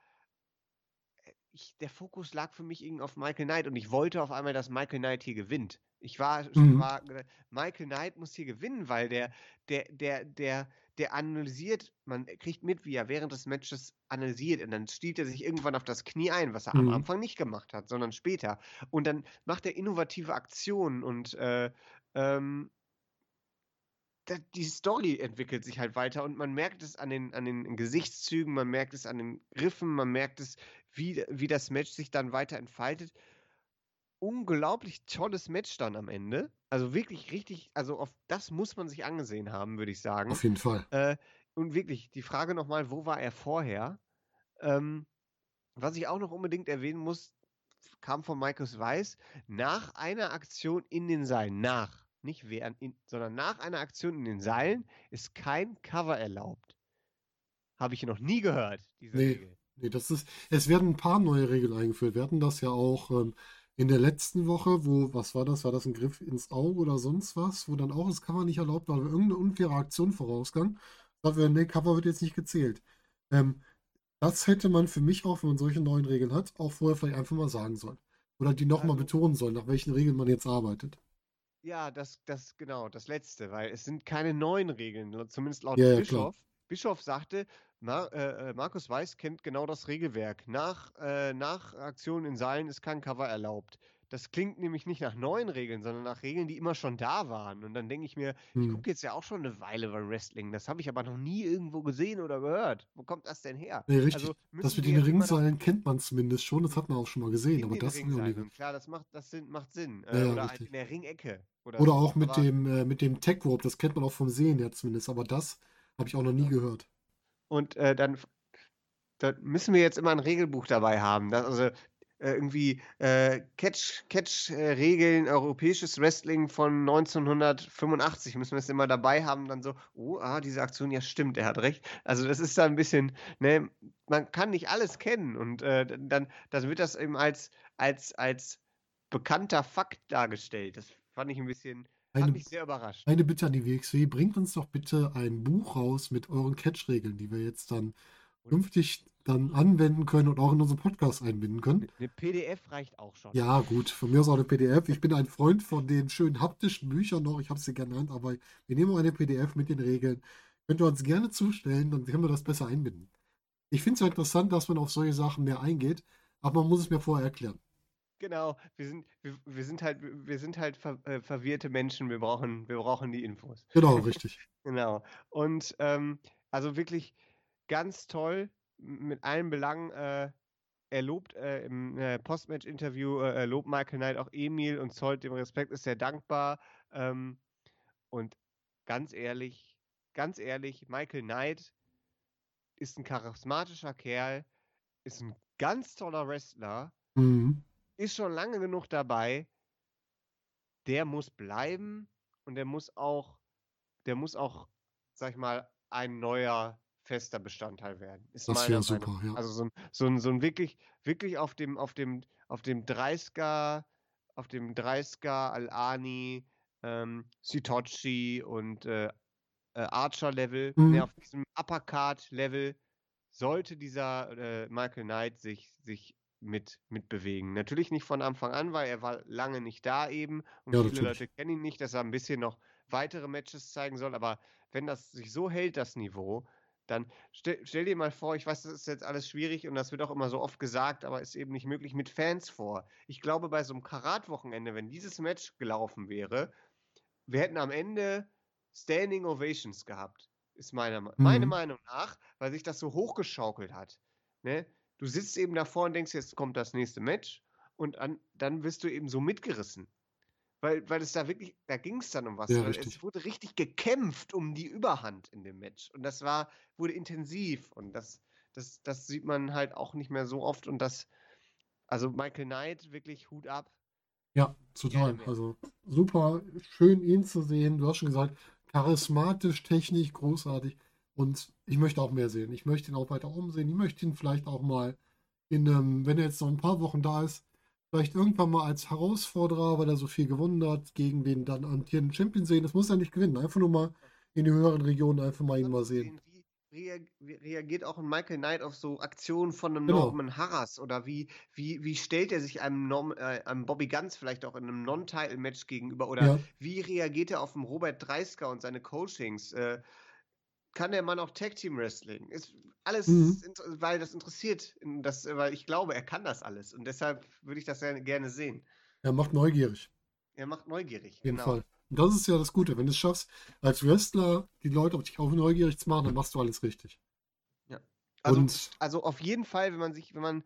ich, der Fokus lag für mich irgendwie auf Michael Knight und ich wollte auf einmal, dass Michael Knight hier gewinnt. Ich war, mhm. war Michael Knight muss hier gewinnen, weil der, der, der, der, der analysiert, man kriegt mit, wie er während des Matches analysiert und dann stiehlt er sich irgendwann auf das Knie ein, was er mhm. am Anfang nicht gemacht hat, sondern später. Und dann macht er innovative Aktionen und äh, ähm, die Story entwickelt sich halt weiter und man merkt es an den, an den Gesichtszügen, man merkt es an den Griffen, man merkt es, wie, wie das Match sich dann weiter entfaltet unglaublich tolles Match dann am Ende. Also wirklich richtig, also auf das muss man sich angesehen haben, würde ich sagen. Auf jeden Fall. Äh, und wirklich, die Frage nochmal, wo war er vorher? Ähm, was ich auch noch unbedingt erwähnen muss, kam von Markus Weiß, nach einer Aktion in den Seilen, nach, nicht während, in, sondern nach einer Aktion in den Seilen ist kein Cover erlaubt. Habe ich noch nie gehört, diese nee, Regel. Nee, das ist, es werden ein paar neue Regeln eingeführt. Wir hatten das ja auch ähm, in der letzten Woche, wo, was war das? War das ein Griff ins Auge oder sonst was? Wo dann auch das Cover nicht erlaubt war, weil irgendeine unfaire Aktion vorausgang. Sagt wir, nee, Cover wird jetzt nicht gezählt. Ähm, das hätte man für mich auch, wenn man solche neuen Regeln hat, auch vorher vielleicht einfach mal sagen sollen. Oder die nochmal also, betonen sollen, nach welchen Regeln man jetzt arbeitet. Ja, das, das, genau, das letzte, weil es sind keine neuen Regeln, zumindest laut ja, Bischof. Ja, Bischof sagte, Mar äh, äh, Markus Weiß kennt genau das Regelwerk. Nach, äh, nach Aktionen in Seilen ist kein Cover erlaubt. Das klingt nämlich nicht nach neuen Regeln, sondern nach Regeln, die immer schon da waren. Und dann denke ich mir, hm. ich gucke jetzt ja auch schon eine Weile beim Wrestling. Das habe ich aber noch nie irgendwo gesehen oder gehört. Wo kommt das denn her? Nee, richtig. Also, das mit den Ringseilen kennt man zumindest schon. Das hat man auch schon mal gesehen. aber das Ringseilen. Klar, das macht, das Sinn, macht Sinn. Äh, ja, oder richtig. in der Ringecke. Oder, oder auch mit dem, äh, mit dem Tech Rope. Das kennt man auch vom Sehen her zumindest. Aber das habe ich auch noch nie gehört. Und äh, dann, dann müssen wir jetzt immer ein Regelbuch dabei haben. Das, also äh, irgendwie äh, Catch, Catch-Regeln, europäisches Wrestling von 1985, müssen wir es immer dabei haben, dann so, oh, ah, diese Aktion, ja stimmt, er hat recht. Also das ist da ein bisschen, ne, man kann nicht alles kennen und äh, dann, dann wird das eben als, als, als bekannter Fakt dargestellt. Das fand ich ein bisschen, eine, mich sehr überrascht. Eine Bitte an die WXW, bringt uns doch bitte ein Buch raus mit euren Catch-Regeln, die wir jetzt dann künftig dann anwenden können und auch in unseren Podcast einbinden können. Eine PDF reicht auch schon. Ja, gut, von mir aus auch eine PDF. Ich bin ein Freund von den schönen haptischen Büchern noch. Ich habe sie genannt, aber wir nehmen auch eine PDF mit den Regeln. Könnt ihr uns gerne zustellen, dann können wir das besser einbinden. Ich finde es ja interessant, dass man auf solche Sachen mehr eingeht, aber man muss es mir vorher erklären. Genau, wir sind, wir, wir sind halt, wir sind halt ver, äh, verwirrte Menschen, wir brauchen, wir brauchen die Infos. Genau, richtig. genau. Und ähm, also wirklich ganz toll mit allen Belangen. Äh, er lobt äh, im äh, Postmatch-Interview, äh, lobt Michael Knight auch Emil und zollt dem Respekt, ist sehr dankbar. Ähm, und ganz ehrlich, ganz ehrlich, Michael Knight ist ein charismatischer Kerl, ist ein ganz toller Wrestler, Mhm. Ist schon lange genug dabei. Der muss bleiben und der muss auch, der muss auch, sag ich mal, ein neuer fester Bestandteil werden. Ist Das wäre super, ja. Also so ein, so ein, so ein wirklich, wirklich auf dem, auf dem, auf dem 30er, auf dem 30er Al-Ani, ähm, Sitochi und äh, äh, Archer-Level, Mhm. ne, auf diesem Uppercard-Level sollte dieser äh, Michael Knight sich, sich mit, mit bewegen. Natürlich nicht von Anfang an, weil er war lange nicht da eben und Ja, viele. Leute kennen ihn nicht, dass er ein bisschen noch weitere Matches zeigen soll, aber wenn das sich so hält, das Niveau, dann stell, stell dir mal vor, ich weiß, das ist jetzt alles schwierig und das wird auch immer so oft gesagt, aber ist eben nicht möglich mit Fans vor. Ich glaube, bei so einem Karat-Wochenende, wenn dieses Match gelaufen wäre, wir hätten am Ende Standing Ovations gehabt. Ist meine, meine Mhm. Meinung nach, weil sich das so hochgeschaukelt hat. Ne? Du sitzt eben davor und denkst, jetzt kommt das nächste Match und an, dann wirst du eben so mitgerissen. Weil, weil es da wirklich, da ging es dann um was. Ja, es wurde richtig gekämpft um die Überhand in dem Match. Und das war, wurde intensiv. Und das, das, das sieht man halt auch nicht mehr so oft. Und das, also Michael Knight, wirklich Hut ab. Ja, total. Also super, schön ihn zu sehen. Du hast schon gesagt, charismatisch, technisch, großartig. Und ich möchte auch mehr sehen. Ich möchte ihn auch weiter umsehen. Ich möchte ihn vielleicht auch mal in einem, wenn er jetzt noch ein paar Wochen da ist, vielleicht irgendwann mal als Herausforderer, weil er so viel gewonnen hat, gegen den dann amtierenden Champion sehen. Das muss er nicht gewinnen. Einfach nur mal in die höheren Regionen einfach mal ihn mal sehen. Reagiert auch ein Michael Knight auf so Aktionen von einem Genau. Norman Harras oder wie, wie, wie stellt er sich einem, Norm, äh, einem Bobby Guns vielleicht auch in einem Non-Title-Match gegenüber oder Ja, wie reagiert er auf den Robert Dreisker und seine Coachings? Äh, kann der Mann auch Tag Team Wrestling? Ist alles, Mhm. weil das interessiert, das, weil ich glaube, er kann das alles und deshalb würde ich das gerne sehen. er macht neugierig. Er macht neugierig. Auf jeden genau. Fall. Und das ist ja das Gute. Wenn du es schaffst, als Wrestler die Leute auf dich auf neugierig zu machen, dann machst du alles richtig. Also, Und also auf jeden Fall, wenn man sich, wenn man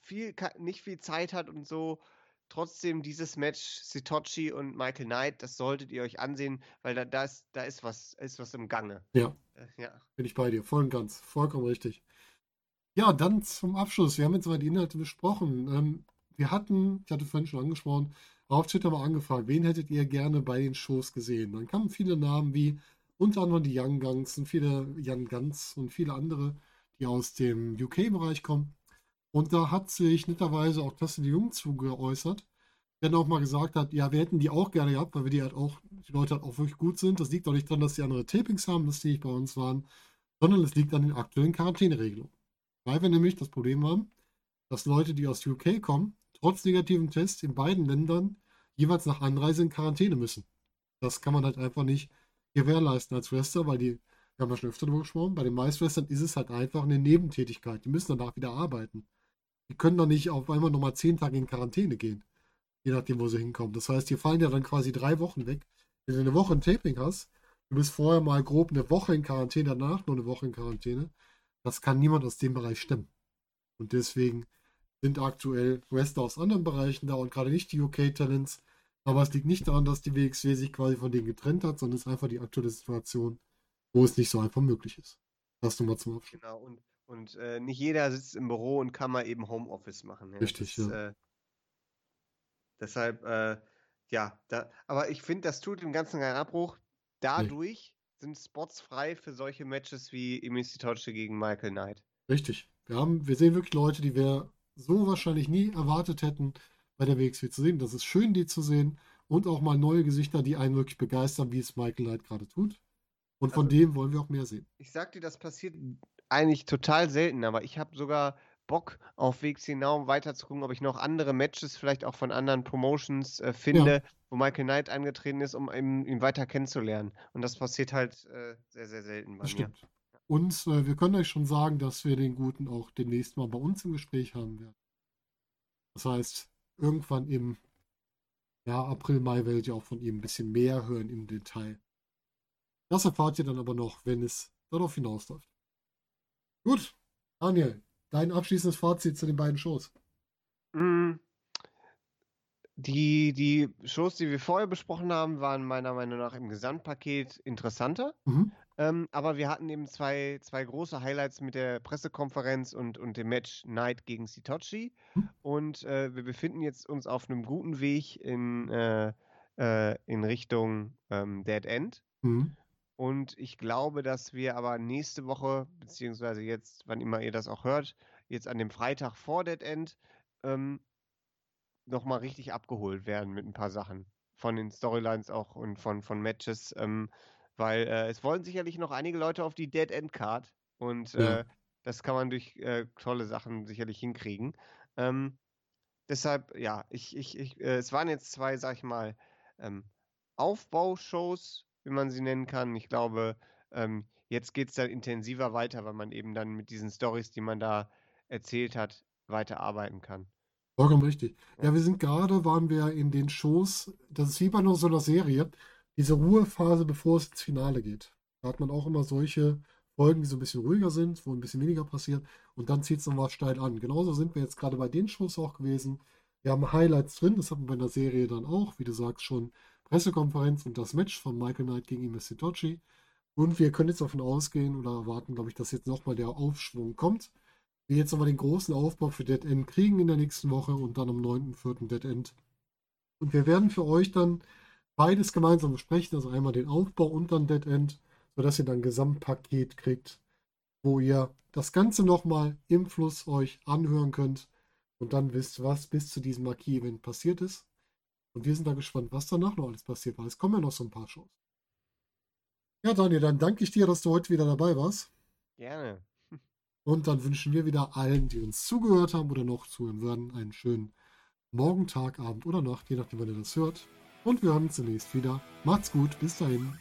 viel, nicht viel Zeit hat und so, trotzdem dieses Match Sitochi und Michael Knight, das solltet ihr euch ansehen, weil da, da ist, da ist was, ist was im Gange. Ja. Äh, ja. bin ich bei dir, voll und ganz, vollkommen richtig. Ja, dann zum Abschluss. Wir haben jetzt mal die Inhalte besprochen. Ähm, wir hatten, ich hatte vorhin schon angesprochen, auf Twitter mal angefragt, wen hättet ihr gerne bei den Shows gesehen? Dann kamen viele Namen wie unter anderem die Young Guns und viele Young Guns und viele andere, die aus dem UK-Bereich kommen. Und da hat sich netterweise auch Tasse de Jung zu geäußert, der dann auch mal gesagt hat, ja, wir hätten die auch gerne gehabt, weil wir die halt auch, die Leute halt auch wirklich gut sind. Das liegt doch nicht daran, dass die andere Tapings haben, dass die nicht bei uns waren, sondern es liegt an den aktuellen Quarantäneregelungen. Weil wir nämlich das Problem haben, dass Leute, die aus UK kommen, trotz negativen Tests in beiden Ländern jeweils nach Anreise in Quarantäne müssen. Das kann man halt einfach nicht gewährleisten als Wrestler, weil die, wir haben ja schon öfter darüber gesprochen, bei den Meistwrestlern ist es halt einfach eine Nebentätigkeit. Die müssen danach wieder arbeiten. Die können doch nicht auf einmal nochmal zehn Tage in Quarantäne gehen, je nachdem, wo sie hinkommen. Das heißt, die fallen ja dann quasi drei Wochen weg. Wenn du eine Woche ein Taping hast, du bist vorher mal grob eine Woche in Quarantäne, danach nur eine Woche in Quarantäne, das kann niemand aus dem Bereich stemmen. Und deswegen sind aktuell Wrestler aus anderen Bereichen da und gerade nicht die UK-Talents. Aber es liegt nicht daran, dass die WXW sich quasi von denen getrennt hat, sondern es ist einfach die aktuelle Situation, wo es nicht so einfach möglich ist. Das nochmal zum Abschluss. Genau. Und, Und äh, nicht jeder sitzt im Büro und kann mal eben Homeoffice machen. Ja. Richtig, das, ja. Äh, deshalb, äh, ja, da, aber ich finde, das tut dem Ganzen keinen Abbruch. Dadurch nee. sind Spots frei für solche Matches wie Emisi Toche gegen Michael Knight. Richtig. Wir, haben, wir sehen wirklich Leute, die wir so wahrscheinlich nie erwartet hätten, bei der WXW zu sehen. Das ist schön, die zu sehen. Und auch mal neue Gesichter, die einen wirklich begeistern, wie es Michael Knight gerade tut. Und von also, dem wollen wir auch mehr sehen. Ich sag dir, das passiert eigentlich total selten, aber ich habe sogar Bock auf WXW Now weiter zu gucken, ob ich noch andere Matches vielleicht auch von anderen Promotions äh, finde, ja. wo Michael Knight angetreten ist, um ihn, ihn, weiter kennenzulernen. Und das passiert halt äh, sehr, sehr selten bei das mir. Stimmt. Und äh, wir können euch schon sagen, dass wir den Guten auch demnächst mal bei uns im Gespräch haben werden. Das heißt, irgendwann im ja, April, Mai werdet ihr auch von ihm ein bisschen mehr hören im Detail. Das erfahrt ihr dann aber noch, wenn es darauf hinausläuft. Gut, Daniel, dein abschließendes Fazit zu den beiden Shows. Mm. Die, die Shows, die wir vorher besprochen haben, waren meiner Meinung nach im Gesamtpaket interessanter. Mhm. Ähm, aber wir hatten eben zwei, zwei große Highlights mit der Pressekonferenz und, und dem Match Knight gegen Sitochi. Mhm. Und äh, wir befinden jetzt uns auf einem guten Weg in, äh, äh, in Richtung ähm, Dead End. Mhm. Und ich glaube, dass wir aber nächste Woche, beziehungsweise jetzt, wann immer ihr das auch hört, jetzt an dem Freitag vor Dead End, ähm, nochmal richtig abgeholt werden mit ein paar Sachen. Von den Storylines auch und von, von Matches. Ähm, weil äh, es wollen sicherlich noch einige Leute auf die Dead End Card und ja. äh, das kann man durch äh, tolle Sachen sicherlich hinkriegen. Ähm, deshalb, ja, ich, ich, ich, äh, es waren jetzt zwei, sag ich mal, ähm, Aufbaushows, wie man sie nennen kann. Ich glaube, ähm, jetzt geht es dann intensiver weiter, weil man eben dann mit diesen Stories, die man da erzählt hat, weiterarbeiten kann. Vollkommen richtig. Ja, wir sind gerade, waren wir in den Shows, das ist wie bei so einer Serie diese Ruhephase, bevor es ins Finale geht. Da hat man auch immer solche Folgen, die so ein bisschen ruhiger sind, wo ein bisschen weniger passiert und dann zieht es nochmal steil an. Genauso sind wir jetzt gerade bei den Shows auch gewesen. Wir haben Highlights drin, das haben wir bei der Serie dann auch, wie du sagst, schon Pressekonferenz und das Match von Michael Knight gegen Ime Sitochi. Und wir können jetzt davon ausgehen oder erwarten, glaube ich, dass jetzt nochmal der Aufschwung kommt. Wir jetzt nochmal den großen Aufbau für Dead End kriegen in der nächsten Woche und dann am 9.4. Dead End. Und wir werden für euch dann beides gemeinsam besprechen, also einmal den Aufbau und dann Dead End, sodass ihr dann ein Gesamtpaket kriegt, wo ihr das Ganze nochmal im Fluss euch anhören könnt und dann wisst, was bis zu diesem Marquis-Event passiert ist. Und wir sind da gespannt, was danach noch alles passiert, weil es kommen ja noch so ein paar Shows. Ja, Daniel, dann danke ich dir, dass du heute wieder dabei warst. Gerne. Und dann wünschen wir wieder allen, die uns zugehört haben oder noch zuhören werden, einen schönen Morgen, Tag, Abend oder Nacht, je nachdem, wann ihr das hört. Und wir hören uns zunächst wieder. Macht's gut, bis dahin.